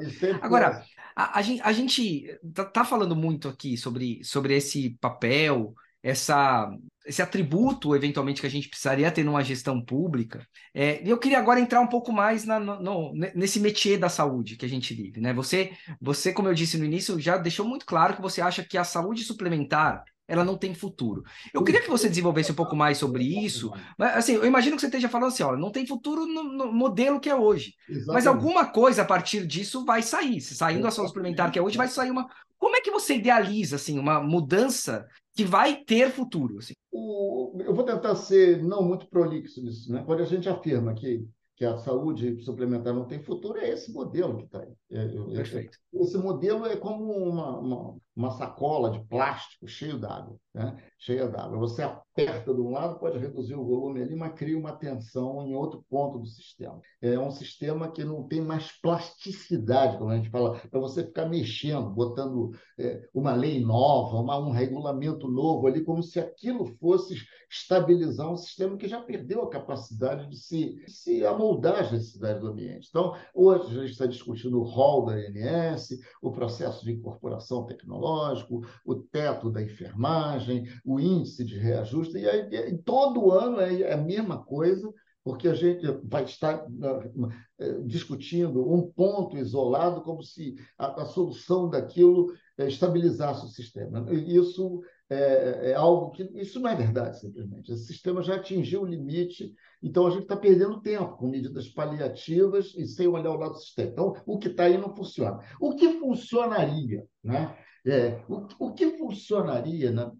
Agora, a, a, gente, a gente tá, tá, falando muito aqui sobre, sobre esse papel, essa, esse atributo, eventualmente, que a gente precisaria ter numa gestão pública. É, eu queria agora entrar um pouco mais na, no, nesse métier da saúde que a gente vive. Né? Você, você, como eu disse no início, já deixou muito claro que você acha que a saúde suplementar ela não tem futuro. Eu queria que você desenvolvesse um pouco mais sobre isso. Mas, assim, eu imagino que você esteja falando assim, ó, não tem futuro no, no modelo que é hoje. Exatamente. Mas alguma coisa a partir disso vai sair. Se saindo a saúde suplementar que é hoje, vai sair uma. Como é que você idealiza assim uma mudança que vai ter futuro? Assim? O, eu vou tentar ser não muito prolixo nisso, né? Quando a gente afirma que que a saúde suplementar não tem futuro, é esse modelo que está aí. É, Perfeito. Esse modelo é como uma, uma, uma sacola de plástico cheio d'água, né? cheia d'água. Você aperta de um lado, pode reduzir o volume ali, mas cria uma tensão em outro ponto do sistema. É um sistema que não tem mais plasticidade, como a gente fala, para você ficar mexendo, botando é, uma lei nova, uma, um regulamento novo ali, como se aquilo fosse estabilizar um sistema que já perdeu a capacidade de se, de se amoldar às necessidades do ambiente. Então, hoje a gente está discutindo o rol da ANS, o processo de incorporação o teto da enfermagem, o índice de reajuste, e, aí, e todo ano é, é a mesma coisa, porque a gente vai estar eh, discutindo um ponto isolado como se a, a solução daquilo eh, estabilizasse o sistema. Isso é, é, algo que. Isso não é verdade, simplesmente. Esse sistema já atingiu o limite, então a gente está perdendo tempo com medidas paliativas e sem olhar o lado do sistema. Então, o que está aí não funciona. O que funcionaria? Né? É, o, o que funcionaria? Né?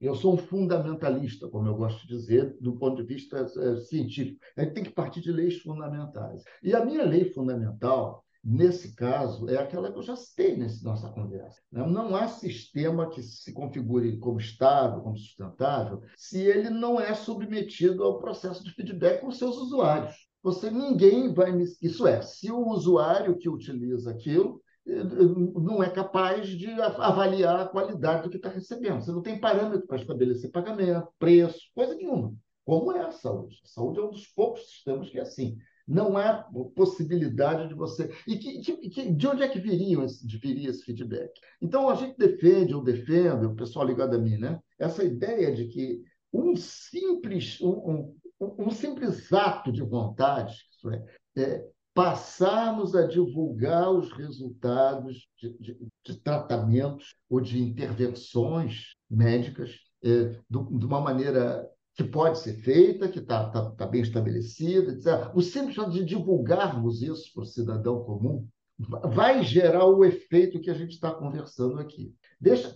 Eu sou um fundamentalista, como eu gosto de dizer, do ponto de vista é, científico. A gente tem que partir de leis fundamentais. E a minha lei fundamental nesse caso, é aquela que eu já citei nessa nossa conversa. Né? Não há sistema que se configure como estável, como sustentável, se ele não é submetido ao processo de feedback com seus usuários. Você ninguém vai. Isso é, se o usuário que utiliza aquilo não é capaz de avaliar a qualidade do que está recebendo. Você não tem parâmetro para estabelecer pagamento, preço, coisa nenhuma. Como é a saúde? A saúde é um dos poucos sistemas que é assim. Não há possibilidade de você. E que, que, de onde é que viria esse, viria esse feedback? Então, a gente defende, ou defende, o pessoal ligado a mim, né? essa ideia de que um simples, um, um, um simples ato de vontade, isso é, é passarmos a divulgar os resultados de, de, de tratamentos ou de intervenções médicas é, de, de uma maneira que pode ser feita, que está tá, tá bem estabelecida. Etc. O simples fato de divulgarmos isso para o cidadão comum vai gerar o efeito que a gente está conversando aqui.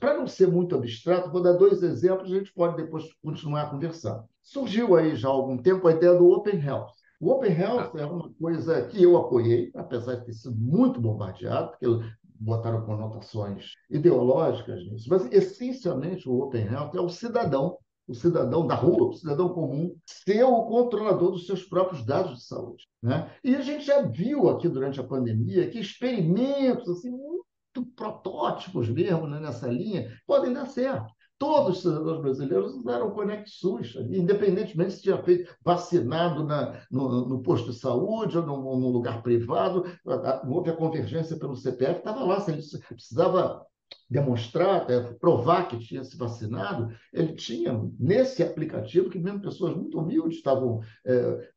Para não ser muito abstrato, vou dar dois exemplos, a gente pode depois continuar conversando. Surgiu aí já há algum tempo a ideia do Open Health. O Open Health é uma coisa que eu apoiei, apesar de ter sido muito bombardeado, porque botaram conotações ideológicas nisso, mas essencialmente o Open Health é o cidadão o cidadão da rua, o cidadão comum, ser o controlador dos seus próprios dados de saúde. Né? E a gente já viu aqui durante a pandemia que experimentos assim, muito protótipos mesmo né, nessa linha podem dar certo. Todos os cidadãos brasileiros usaram o Conect SUS, independentemente se tinha feito vacinado na, no, no, posto de saúde ou no, no lugar privado, houve a convergência pelo CPF, estava lá, se ele precisava demonstrar, provar que tinha se vacinado, ele tinha nesse aplicativo, que mesmo pessoas muito humildes estavam, é,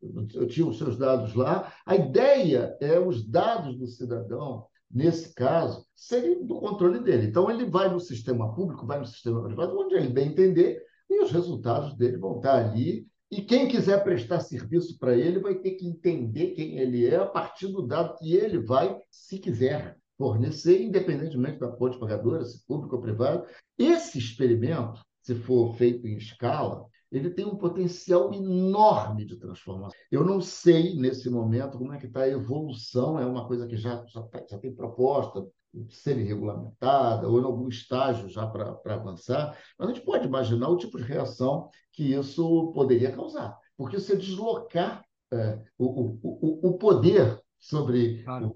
tinham os seus dados lá. A ideia é os dados do cidadão, nesse caso, serem do controle dele. Então, ele vai no sistema público, vai no sistema privado, onde ele bem entender, e os resultados dele vão estar ali. E quem quiser prestar serviço para ele vai ter que entender quem ele é a partir do dado que ele vai, se quiser, fornecer, independentemente da fonte pagadora, se público ou privado. Esse experimento, se for feito em escala, ele tem um potencial enorme de transformação. Eu não sei, nesse momento, como é que está a evolução, é uma coisa que já, já, tá, já tem proposta ser regulamentada ou em algum estágio já para avançar, mas a gente pode imaginar o tipo de reação que isso poderia causar, porque você deslocar é, o, o, o poder sobre claro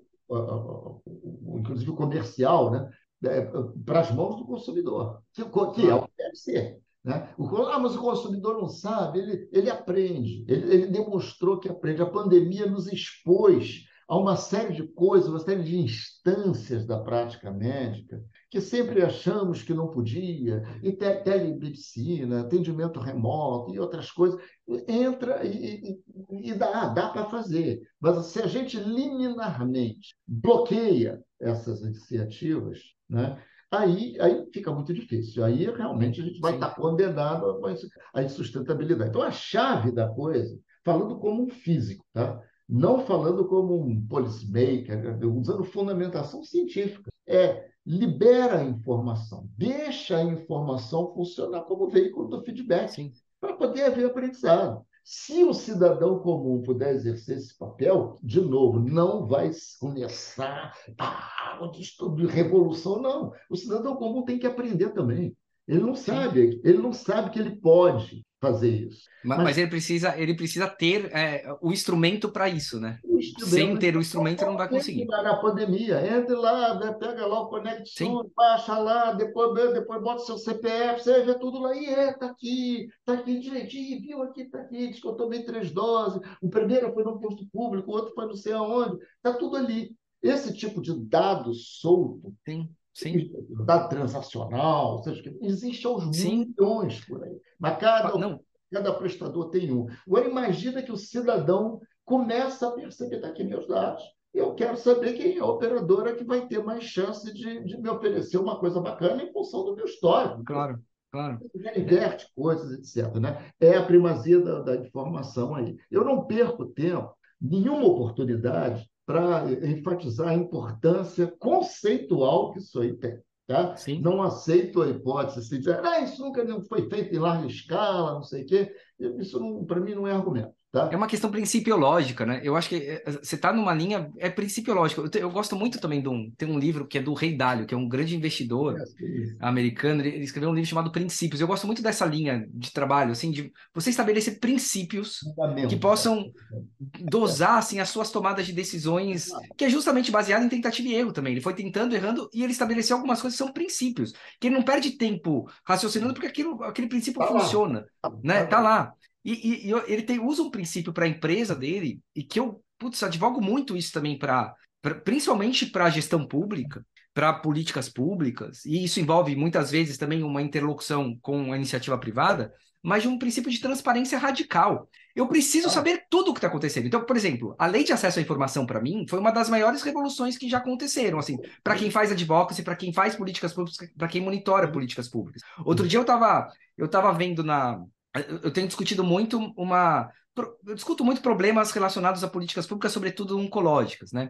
inclusive o comercial, né? É, para as mãos do consumidor, que, que é o que deve ser. Né? O, ah, mas o consumidor não sabe, ele, ele aprende, ele, ele demonstrou que aprende. A pandemia nos expôs a uma série de coisas, uma série de instâncias da prática médica que sempre achamos que não podia, e te telemedicina, atendimento remoto e outras coisas, entra e, e, e dá, dá para fazer. Mas se a gente liminarmente bloqueia essas iniciativas, né, aí, aí fica muito difícil. Aí realmente a gente vai Sim. estar condenado à insustentabilidade. Então, a chave da coisa, falando como um físico, tá? não falando como um policymaker, usando fundamentação científica, é libera a informação, deixa a informação funcionar como veículo do feedback, para poder haver aprendizado. Se o cidadão comum puder exercer esse papel, de novo, não vai começar ah, distúrbio de revolução, não. O cidadão comum tem que aprender também. Ele não sabe, ele não sabe que ele pode fazer isso. Mas, mas, ele precisa, ele precisa ter é, o instrumento para isso, né? Sem ter o instrumento não vai conseguir. Na pandemia, entre lá, né, pega lá o conexão, baixa lá, depois, depois bota seu CPF, você vê tudo lá, e é, tá aqui, tá aqui direitinho, viu aqui, tá aqui, diz que eu tomei três doses, o primeiro foi no posto público, o outro foi não sei aonde, tá tudo ali. Esse tipo de dado solto, Sim. Sim. dado transacional, seja, existe aos Sim. milhões por aí. Mas cada, não. cada prestador tem um. Agora, imagina que o cidadão começa a perceber, daqui tá meus dados, eu quero saber quem é a operadora que vai ter mais chance de, de me oferecer uma coisa bacana em função do meu histórico. Claro, claro. inverte é. coisas, etc. Né? É a primazia da, da informação aí. Eu não perco tempo, nenhuma oportunidade para enfatizar a importância conceitual que isso aí tem. Tá? Não aceito a hipótese de dizer ah, isso nunca foi feito em larga escala, não sei o quê. Isso, para mim, não é argumento. Tá? É uma questão principiológica, né? Eu acho que eh, eh, você está numa linha, é principiológica. Eu, te, eu, gosto muito também de um, tem um livro que é do Rei Dalio, que é um grande investidor é, americano, ele, ele, escreveu um livro chamado Princípios. Eu gosto muito dessa linha de trabalho, assim, de você estabelecer princípios que possam dosar, assim, as suas tomadas de decisões, que é justamente baseado em tentativa e erro também. Ele foi tentando, errando, e ele estabeleceu algumas coisas que são princípios, que ele não perde tempo raciocinando, porque aquilo, aquele princípio tá funciona, lá. né? Tá lá. E, e, e ele tem, usa um princípio para a empresa dele, e que eu, putz, advogo muito isso também para, principalmente para a gestão pública, para políticas públicas, e isso envolve muitas vezes também uma interlocução com a iniciativa privada, mas de um princípio de transparência radical. Eu preciso ah. saber tudo o que está acontecendo. Então, por exemplo, a lei de acesso à informação, para mim, foi uma das maiores revoluções que já aconteceram, assim, para quem faz advocacy, para quem faz políticas públicas, para quem monitora políticas públicas. Outro dia eu estava eu tava vendo na. Eu tenho discutido muito uma eu discuto muito problemas relacionados a políticas públicas, sobretudo oncológicas, né?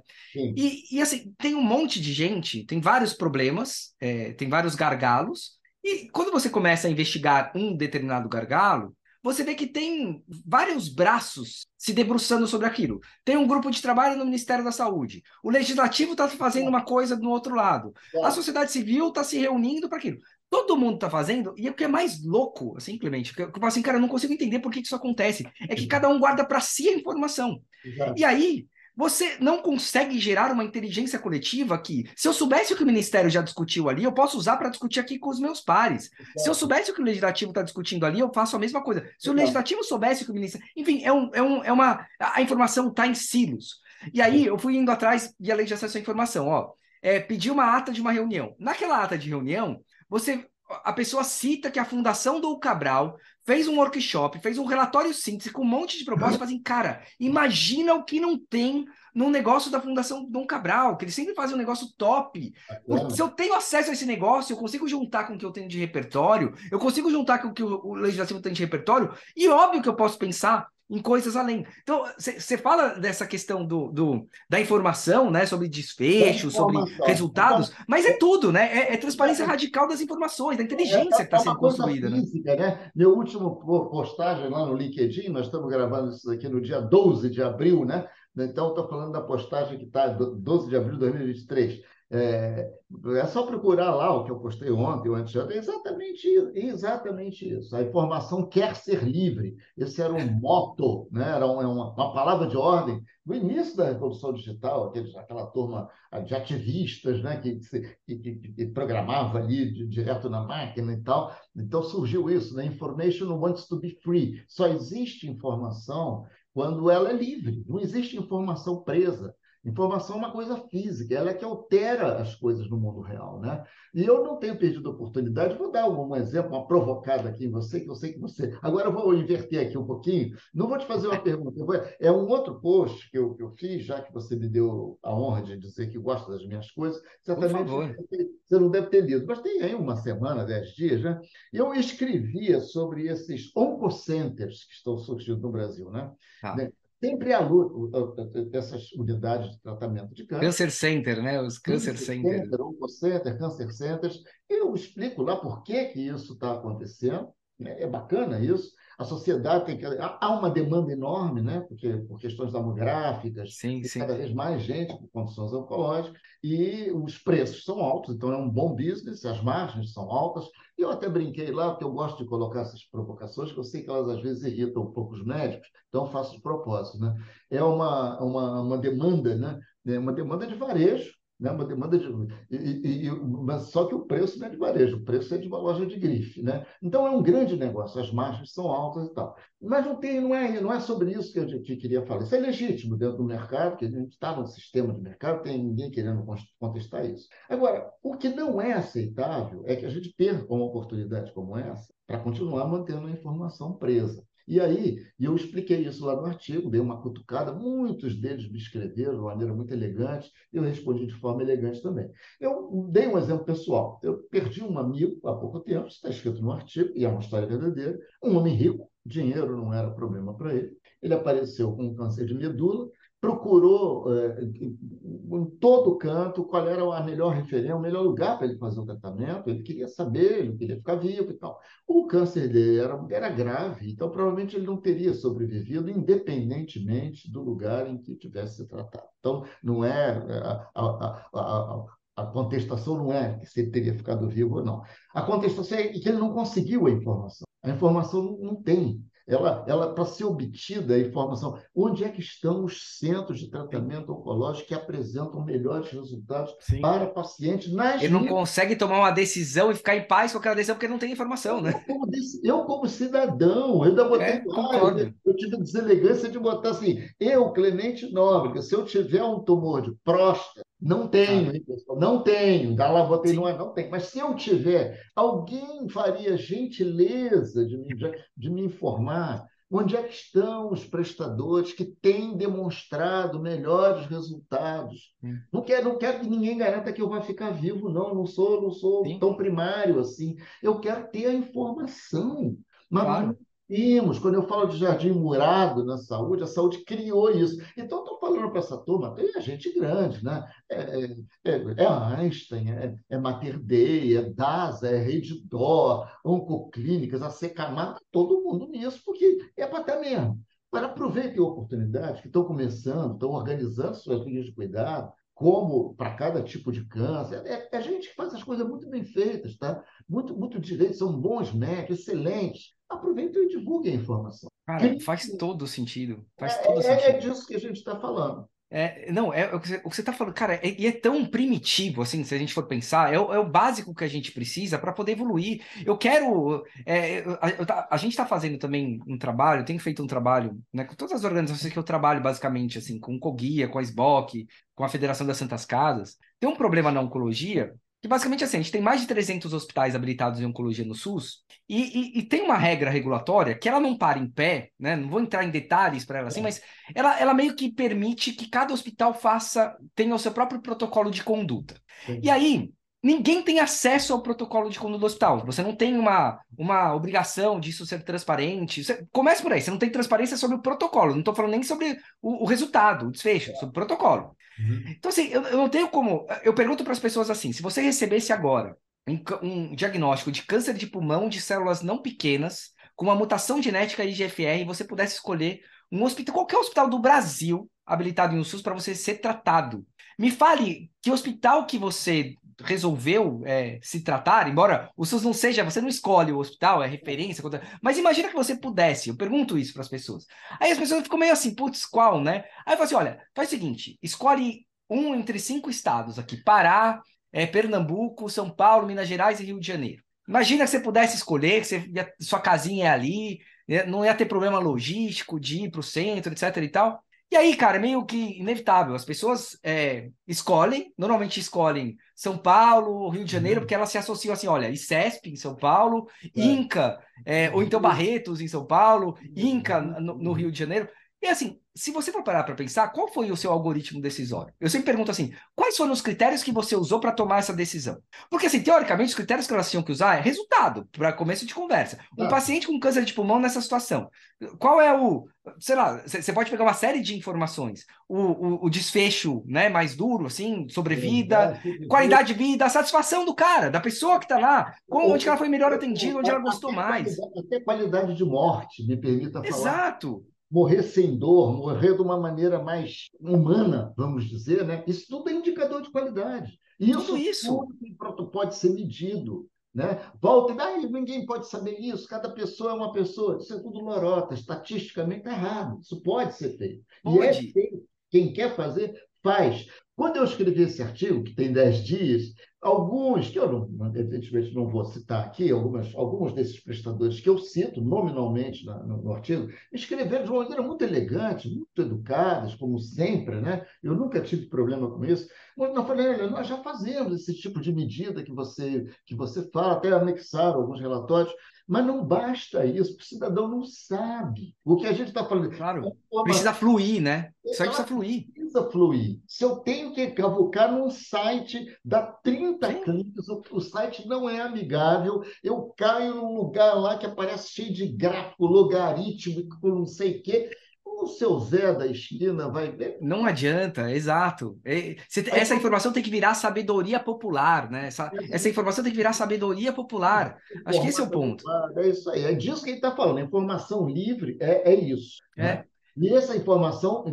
E, e, assim, tem um monte de gente, tem vários problemas, é, tem vários gargalos, e quando você começa a investigar um determinado gargalo, você vê que tem vários braços se debruçando sobre aquilo. Tem um grupo de trabalho no Ministério da Saúde. O legislativo está fazendo uma coisa do outro lado. A sociedade civil está se reunindo para aquilo. Todo mundo está fazendo, e o que é mais louco, assim, Clemente, que eu falo assim, cara, eu não consigo entender por que isso acontece. É que cada um guarda para si a informação. Exato. E aí, você não consegue gerar uma inteligência coletiva que, se eu soubesse o que o Ministério já discutiu ali, eu posso usar para discutir aqui com os meus pares. Se eu soubesse o que o Legislativo está discutindo ali, eu faço a mesma coisa. Se o Legislativo soubesse o que o Ministério. Enfim, é, um, é, um, é uma. A informação está em silos. E aí, eu fui indo atrás de a lei de acesso à informação. Ó, é, pedi uma ata de uma reunião. Naquela ata de reunião, você a pessoa cita que a Fundação do Cabral fez um workshop, fez um relatório síntese com um monte de propostas, uhum. assim, cara, imagina o que não tem no negócio da Fundação Dom Cabral, que eles sempre fazem um negócio top. Se eu tenho acesso a esse negócio, eu consigo juntar com o que eu tenho de repertório, eu consigo juntar com o que o legislativo tem de repertório, e óbvio que eu posso pensar em coisas além. Então, você fala dessa questão do, do, da informação, né, sobre desfecho, sobre resultados, mas é tudo, né? É, é transparência radical das informações, da inteligência é, que está é sendo construída. Né? Física, né? né? Meu último postagem lá no LinkedIn, nós estamos gravando isso aqui no dia 12 de abril, né? Então, estou falando da postagem que está 12 de abril de 2023 é, é, só procurar lá o que eu postei ontem ou antes de ontem, é exatamente, exatamente isso. A informação quer ser livre. Esse era um moto, né? era uma, uma palavra de ordem no início da Revolução Digital, aqueles, aquela turma de ativistas né? que, que, que, que programava ali de, direto na máquina e tal. Então surgiu isso, né? Information wants to be free. Só existe informação quando ela é livre, não existe informação presa. Informação é uma coisa física, ela é que altera as coisas no mundo real, né? E eu não tenho perdido a oportunidade, vou dar um exemplo, uma provocada aqui em você, que eu sei que você. Agora eu vou inverter aqui um pouquinho, não vou te fazer uma pergunta, é um outro post que eu, que eu fiz, já que você me deu a honra de dizer que gosta das minhas coisas, certamente você não deve ter lido, mas tem aí uma semana, dez dias, né? Eu escrevia sobre esses oncocenters que estão surgindo no Brasil, né? Ah sempre há essas unidades de tratamento de câncer. Cancer Center, né? Os Cancer Center. Center, Center, Cancer Centers. Eu explico lá por que, que isso está acontecendo. Né? É bacana isso. A sociedade tem que. Há uma demanda enorme, né? Porque, por questões demográficas, sim, sim. cada vez mais gente com condições oncológicas, e os preços são altos, então é um bom business, as margens são altas. E eu até brinquei lá, porque eu gosto de colocar essas provocações, que eu sei que elas às vezes irritam um pouco os médicos, então eu faço de propósito. Né? É uma, uma, uma demanda, né? É uma demanda de varejo, né? uma demanda de. E, e, mas só que o preço não é de varejo, o preço é de uma loja de grife. Né? Então é um grande negócio, as margens são altas e tal. Mas não, tem, não, é, não é sobre isso que a gente queria falar. Isso é legítimo dentro do mercado, que a gente está num sistema de mercado, tem ninguém querendo contestar isso. Agora, o que não é aceitável é que a gente perca uma oportunidade como essa para continuar mantendo a informação presa. E aí, eu expliquei isso lá no artigo, dei uma cutucada, muitos deles me escreveram de maneira muito elegante, eu respondi de forma elegante também. Eu dei um exemplo pessoal. Eu perdi um amigo há pouco tempo, está escrito no artigo, e é uma história verdadeira, um homem rico, dinheiro não era problema para ele. Ele apareceu com um câncer de medula, procurou é, em todo canto qual era a melhor referência, o melhor lugar para ele fazer o tratamento. Ele queria saber, ele queria ficar vivo e tal. O câncer dele era, era grave, então provavelmente ele não teria sobrevivido, independentemente do lugar em que tivesse se tratado. Então, não é a, a, a, a contestação não é se ele teria ficado vivo ou não. A contestação é que ele não conseguiu a informação. A informação não tem ela, ela para ser obtida a informação, onde é que estão os centros de tratamento oncológico que apresentam melhores resultados Sim. para pacientes nas Ele não consegue tomar uma decisão e ficar em paz com aquela decisão porque não tem informação, né? Eu, como, eu, como cidadão, eu ainda botei é, eu, eu tive a deselegância de botar assim, eu, Clemente Nóbrega, se eu tiver um tumor de próstata, Não tenho, hein, pessoal? Não tenho. Dá lá, botei no ar, não tem. Mas se eu tiver, alguém faria gentileza de me, de me informar onde é que estão os prestadores que têm demonstrado melhores resultados. Hum. Não quero, não quero que ninguém garanta que eu vá ficar vivo, não. Não sou, não sou tão primário assim. Eu quero ter a informação. Mas claro temos. Quando eu falo de jardim murado na saúde, a saúde criou isso. Então, estou falando para essa turma, tem gente grande, né? É, é, é Einstein, é, é Mater Dei, é DASA, é Redditor, Oncoclínicas, a Secamar, todo mundo nisso, porque é para ter mesmo. Agora, aproveitem oportunidades que estão começando, estão organizando suas linhas de cuidado, como para cada tipo de câncer. É, é, gente que faz as coisas muito bem feitas, tá? Muito, muito direito, são bons médicos, excelentes. Aproveitem e divulguem a informação. Cara, Quem... faz todo sentido. Faz é, todo é, sentido. É disso que a gente está falando. É, não, é o que você está falando, cara, é, e é, tão primitivo, assim, se a gente for pensar, é, é o básico que a gente precisa para poder evoluir. Eu quero. É, a, a, gente está fazendo também um trabalho, tenho feito um trabalho né, com todas as organizações que eu trabalho, basicamente, assim, com o COGUIA, com a SBOC, com a Federação das Santas Casas. Tem um problema na oncologia que basicamente assim, a gente tem mais de 300 hospitais habilitados em oncologia no SUS, e, e, e, tem uma regra regulatória que ela não para em pé, né? Não vou entrar em detalhes para ela assim, é. mas ela, ela meio que permite que cada hospital faça, tenha o seu próprio protocolo de conduta. Sim. E aí, ninguém tem acesso ao protocolo de conduta do hospital. Você não tem uma, uma obrigação disso ser transparente. Você, começa por aí, você não tem transparência sobre o protocolo. Não estou falando nem sobre o, o, resultado, o desfecho, sobre o protocolo. Uhum. Então, assim, eu, eu, não tenho como. Eu pergunto para as pessoas assim: se você recebesse agora um, um, diagnóstico de câncer de pulmão de células não pequenas, com uma mutação genética IGFR, e você pudesse escolher um hospital, qualquer hospital do Brasil habilitado em um SUS para você ser tratado. Me fale que hospital que você resolveu é, se tratar, embora o SUS não seja, você não escolhe o hospital, é referência, mas imagina que você pudesse, eu pergunto isso para as pessoas. Aí as pessoas ficam meio assim, putz, qual, né? Aí eu falo assim, olha, faz o seguinte, escolhe um entre cinco estados aqui, Pará, é, Pernambuco, São Paulo, Minas Gerais e Rio de Janeiro. Imagina que você pudesse escolher, que você sua casinha é ali, né? não ia ter problema logístico de ir para o centro, etc e tal. E aí, cara, é meio que inevitável. As pessoas é, escolhem, normalmente escolhem São Paulo, Rio de Janeiro, uhum. porque elas se associam assim: olha, ICESP em São Paulo, é. INCA, é, ou então Barretos em São Paulo, INCA no, no Rio de Janeiro. E assim, se você for parar para pensar, qual foi o seu algoritmo decisório? Eu sempre pergunto assim, quais foram os critérios que você usou para tomar essa decisão? Porque, assim, teoricamente, os critérios que elas tinham que usar é resultado, para começo de conversa. Um ah. paciente com câncer de pulmão nessa situação. Qual é o. Sei lá, você pode pegar uma série de informações. O, o, o desfecho né, mais duro, assim, sobrevida, qualidade de vida, a satisfação do cara, da pessoa que está lá, onde ela foi melhor atendida, onde ela gostou mais. Até qualidade de morte, me permita falar. Exato morrer sem dor, morrer de uma maneira mais humana, vamos dizer, né? Isso tudo é indicador de qualidade. E isso, tudo isso tudo pode ser medido. Né? Volta e ah, ninguém pode saber isso, cada pessoa é uma pessoa. Isso é tudo lorota, estatisticamente está errado. Isso pode ser feito. Pode. E é feito. Quem quer fazer, faz. Quando eu escrevi esse artigo, que tem 10 dias, alguns, que eu não, evidentemente não vou citar aqui, algumas, alguns desses prestadores que eu cito nominalmente na, no, no, artigo, escreveram de uma maneira muito elegante, muito educadas, como sempre, né? Eu nunca tive problema com isso. Mas eu falei, olha, nós já fazemos esse tipo de medida que você, que você fala, até anexaram alguns relatórios. Mas não basta isso, o cidadão não sabe. O que a gente está falando. Claro, precisa fluir, né? Isso aí precisa fluir. Precisa fluir. Se eu tenho que cavucar num site, dá 30 Sim. cliques, o, o, site não é amigável, eu caio num lugar lá que aparece cheio de gráfico, logarítmico, não sei o quê o seu Zé da esquina vai ver. Não adianta, exato. Essa informação tem que virar sabedoria popular, né? Essa, essa informação tem que virar sabedoria popular. Acho que esse é o ponto. É isso aí. É disso que ele está falando. Informação livre é, é isso. É. Né? E essa informação,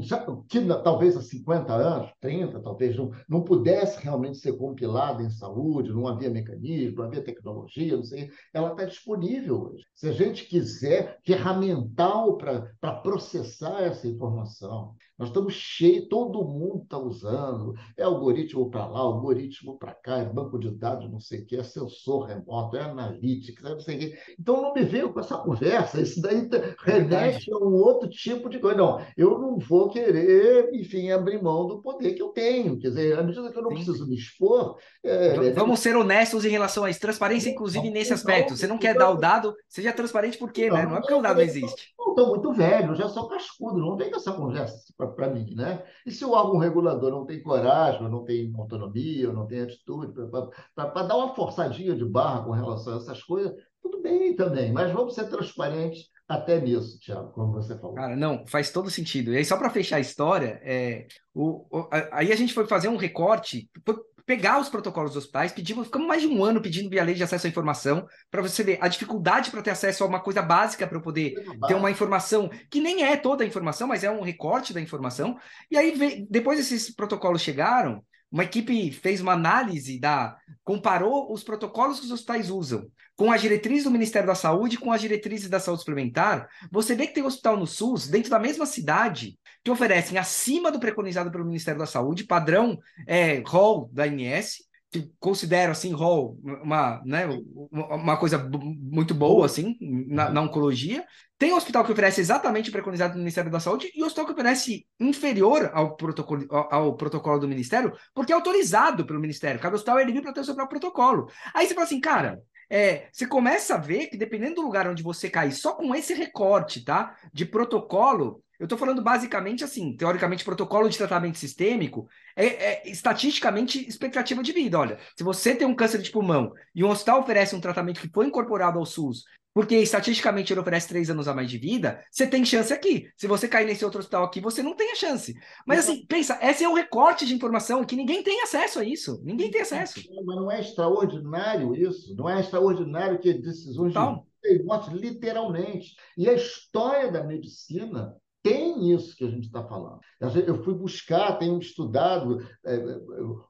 que talvez há 50 anos, 30, talvez não, não pudesse realmente ser compilada em saúde, não havia mecanismo, não havia tecnologia, não sei, ela está disponível hoje. Se a gente quiser ferramental para processar essa informação, nós estamos cheios, todo mundo está usando, é algoritmo para lá, algoritmo para cá, é banco de dados, não sei o que, é sensor remoto, é analítica, não sei o que. Então não me veio com essa conversa, isso daí remete a um outro tipo de coisa não, eu não vou querer, enfim, abrir mão do poder que eu tenho. Quer dizer, à medida que eu não Sim. preciso me expor. É, Vamos é... ser honestos em relação a isso, transparência, inclusive, nesse aspecto. Você não quer dar o dado, seja transparente por quê, não, né? Não é porque o dado não existe. Estou muito velho, já sou cascudo, não tem essa conversa para mim, né? E se o órgão regulador não tem coragem, não tem autonomia, não tem atitude, para dar uma forçadinha de barra com relação a essas coisas, tudo bem também, mas vamos ser transparentes até nisso, Tiago, como você falou. Cara, não, faz todo sentido. E aí, só para fechar a história, é, o, o, a, aí a gente foi fazer um recorte, foi pegar os protocolos dos hospitais, pedimos, ficamos mais de um ano pedindo via lei de acesso à informação, para você ver a dificuldade para ter acesso a uma coisa básica para eu poder ter uma informação que nem é toda a informação, mas é um recorte da informação. E aí, depois esses protocolos chegaram, uma equipe fez uma análise da comparou os protocolos que os hospitais usam com as diretrizes do Ministério da Saúde com as diretrizes da saúde suplementar. Você vê que tem hospital no SUS, dentro da mesma cidade, que oferecem acima do preconizado pelo Ministério da Saúde, padrão é, rol da ANS, considero assim rol uma, né, uma coisa muito boa assim na, na, oncologia. Tem hospital que oferece exatamente o preconizado do Ministério da Saúde e hospital que oferece inferior ao protocolo, ao, ao protocolo do Ministério, porque é autorizado pelo Ministério. Cada hospital é livre para ter o seu próprio protocolo. Aí você fala assim, cara, é, você começa a ver que dependendo do lugar onde você cair, só com esse recorte, tá? De protocolo, eu estou falando basicamente assim, teoricamente, protocolo de tratamento sistêmico é, é, estatisticamente expectativa de vida. Olha, se você tem um câncer de pulmão e um hospital oferece um tratamento que foi incorporado ao SUS, porque estatisticamente ele oferece três anos a mais de vida, você tem chance aqui. Se você cair nesse outro hospital aqui, você não tem a chance. Mas assim, pensa, esse é um recorte de informação que ninguém tem acesso a isso. Ninguém tem acesso. Mas não é extraordinário isso. Não é extraordinário que decisões Total. de morte, literalmente. E a história da medicina tem isso que a gente está falando. Eu fui buscar, tenho estudado é, é,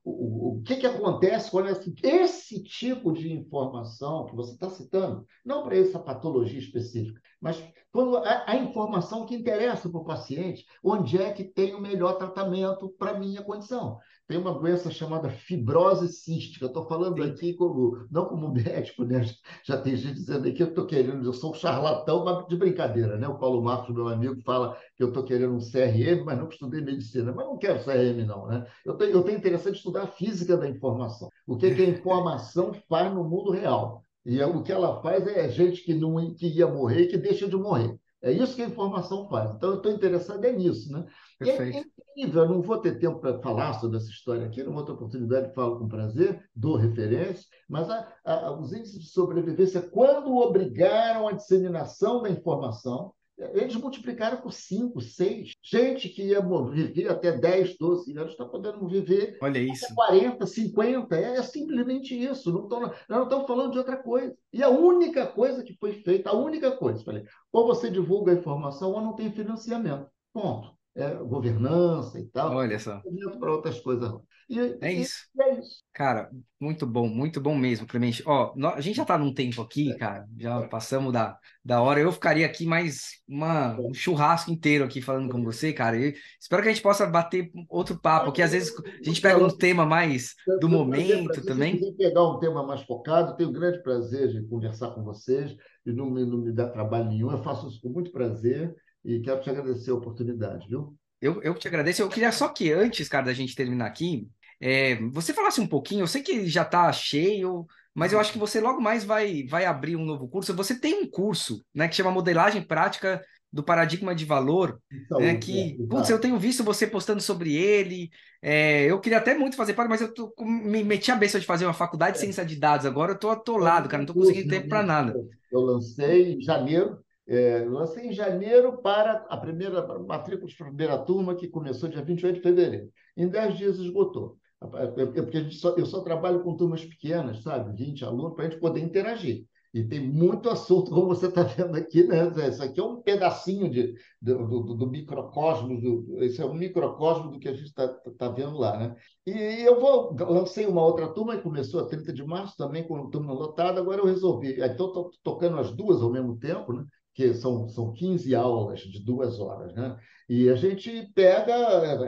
o, o, que, que acontece quando esse, esse tipo de informação que você está citando, não para essa patologia específica, mas quando a, a informação que interessa para o paciente, onde é que tem o melhor tratamento para a minha condição tem uma doença chamada fibrose cística. Estou falando Sim. aqui como, não como médico, né? Já tem gente dizendo aqui que eu estou querendo, eu sou um charlatão, mas de brincadeira, né? O Paulo Marcos, meu amigo, fala que eu estou querendo um CRM, mas não estudei medicina. Mas não quero CRM, não, né? Eu tenho, eu tenho interessante estudar a física da informação. O que, que a informação faz no mundo real. E é, o que ela faz é gente que, não, que ia morrer e que deixa de morrer. É isso que a informação faz. Então, eu estou interessado é nisso. Né? Perfeito. E eu não vou ter tempo para falar sobre essa história aqui, numa outra oportunidade falo com prazer, dou referência, mas a, a, os índices de sobrevivência, quando obrigaram a disseminação da informação, eles multiplicaram por 5, 6. Gente que ia viver até 10, 12 anos está podendo viver Olha isso. 40, 50. É, é simplesmente isso. Não tô, nós não estamos falando de outra coisa. E a única coisa que foi feita, a única coisa, falei, ou você divulga a informação ou não tem financiamento. Ponto é, governança e tal. Olha só. Para outras coisas. E, é isso. E é isso. Cara, muito bom, muito bom mesmo, Clemente. Ó, a gente já está num tempo aqui, é. cara, já é. passamos da, da hora. Eu ficaria aqui mais uma, um churrasco inteiro aqui falando com você, cara. E espero que a gente possa bater outro papo, que às vezes a gente pega um tema mais do momento também. Se pegar um tema mais focado, tenho grande prazer de conversar com vocês e não me, não me dá trabalho nenhum. Eu faço isso com muito prazer e quero te agradecer a oportunidade, viu? Eu, eu te agradeço. Eu queria só que antes, cara, da gente terminar aqui, é, você falasse um pouquinho. Eu sei que já está cheio, mas eu acho que você logo mais vai, vai abrir um novo curso. Você tem um curso, né, que chama Modelagem Prática do Paradigma de Valor, então, né, que, é, putz, eu tenho visto você postando sobre ele. É, eu queria até muito fazer parte, mas eu tô, me meti a beça de fazer uma faculdade de é. ciência de dados. Agora eu tô atolado, cara, não tô conseguindo tempo para nada. Eu lancei em janeiro é, lancei em janeiro para a primeira matrícula de primeira turma, que começou dia 28 de fevereiro. Em 10 dias esgotou. É, porque a gente só, eu só trabalho com turmas pequenas, sabe? 20 alunos, para a gente poder interagir. E tem muito assunto, como você está vendo aqui, né? Isso aqui é um pedacinho de, do, do, do do, esse é um microcosmo do que a gente está tá vendo lá, né? E eu vou, lancei uma outra turma que começou a 30 de março, também com turma lotada, agora eu resolvi. Então, estou tocando as duas ao mesmo tempo, né? Que são, são 15 aulas de duas horas. Né? E a gente pega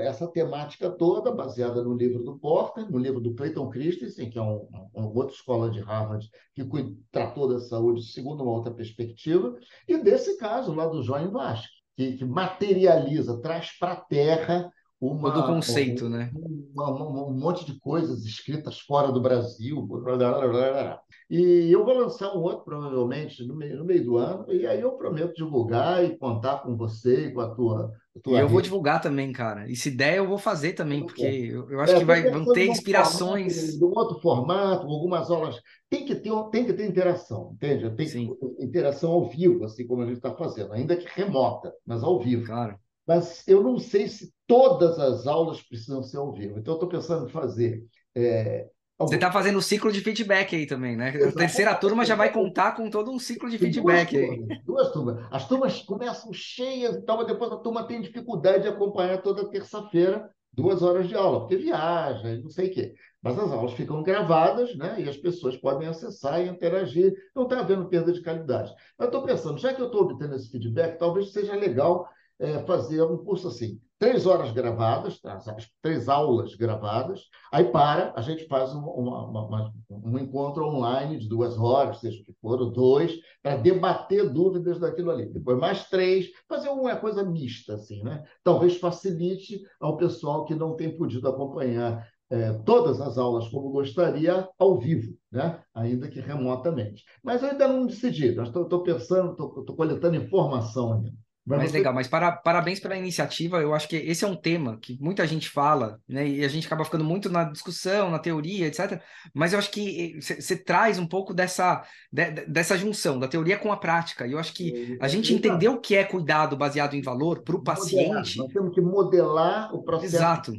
essa temática toda, baseada no livro do Porter, no livro do Clayton Christensen, que é um, uma outra escola de Harvard que tratou da saúde segundo uma outra perspectiva, e desse caso lá do João Vasque. que, que materializa, traz para a Terra uma, Todo o conceito, um, né? uma, um monte de coisas escritas fora do Brasil. E eu vou lançar um outro, provavelmente, no meio, no meio do ano, e aí eu prometo divulgar e contar com você e com a tua. A tua e eu rede. vou divulgar também, cara. E se der, eu vou fazer também, porque eu, eu acho É, que vai, vão ter inspirações. de um outro formato, algumas aulas. Tem que ter, tem que ter interação, entende? Tem que Sim, interação ao vivo, assim como a gente está fazendo, ainda que remota, mas ao vivo. claro. Mas eu não sei se todas as aulas precisam ser ao vivo. Então, eu estou pensando em fazer. é, Você algum- está fazendo o ciclo de feedback aí também, né? A terceira turma já vai contar com todo um ciclo de Tem feedback duas aí. turmas, duas turmas. As turmas começam cheias e tal, mas depois a turma tem dificuldade de acompanhar toda terça-feira duas horas de aula, porque viaja e não sei o quê. Mas as aulas ficam gravadas, né? E as pessoas podem acessar e interagir. Não está havendo perda de qualidade. Mas eu estou pensando, já que eu estou obtendo esse feedback, talvez seja legal é, fazer um curso assim, três horas gravadas, tá? as três aulas gravadas, aí para, a gente faz um, uma- uma- um encontro online de duas horas, seja o que for, ou dois, para debater dúvidas daquilo ali. Depois mais três, fazer uma coisa mista, assim, né? Talvez facilite ao pessoal que não tem podido acompanhar eh, todas as aulas como gostaria ao vivo, né? Ainda que remotamente. Mas eu ainda não decidi. Estou pensando, estou coletando informação ainda. Mas legal, mas para, parabéns pela iniciativa. Eu acho que esse é um tema que muita gente fala, né? E a gente acaba ficando muito na discussão, na teoria, etc. Mas eu acho que você traz um pouco dessa, de- de- dessa junção da teoria com a prática. E eu acho que a gente Exato. entender o que é cuidado baseado em valor para o paciente. Nós temos que modelar o processo Exato.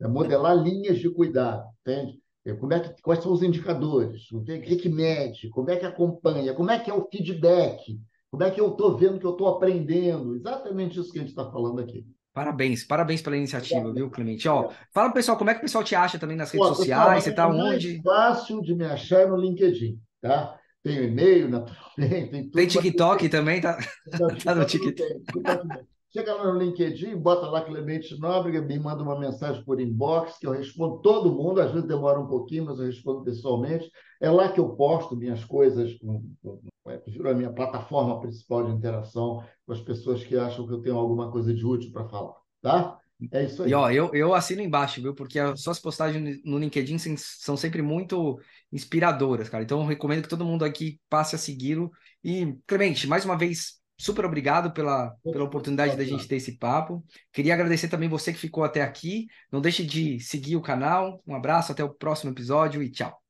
é modelar linhas de cuidado, entende? É, Como é que, quais são os indicadores? O que, o que que mede? Como é que acompanha? Como é que é o feedback? Como é que eu estou vendo que eu estou aprendendo? Exatamente isso que a gente está falando aqui. Parabéns, parabéns pela iniciativa, Obrigado. viu, Clemente? Ó, fala pro pessoal como é que o pessoal te acha também nas redes pessoal, sociais, você tá maneira mais onde? fácil de me achar é no LinkedIn, tá? Tem e-mail, naturalmente, tem tudo. Tem TikTok também, tá? Não, Tá no TikTok tem. Chega lá no LinkedIn, bota lá Clemente Nóbrega, me manda uma mensagem por inbox, que eu respondo todo mundo, às vezes demora um pouquinho, mas eu respondo pessoalmente. É lá que eu posto minhas coisas, com- com- é, virou a minha plataforma principal de interação com as pessoas que acham que eu tenho alguma coisa de útil para falar, tá? É isso aí. E ó, eu, eu assino embaixo, viu? Porque as suas postagens no LinkedIn são sempre muito inspiradoras, cara. Então eu recomendo que todo mundo aqui passe a segui-lo. E, Clemente, mais uma vez, super obrigado pela, pela oportunidade da gente ter esse papo. Queria agradecer também você que ficou até aqui. Não deixe de seguir o canal. Um abraço, até o próximo episódio e tchau.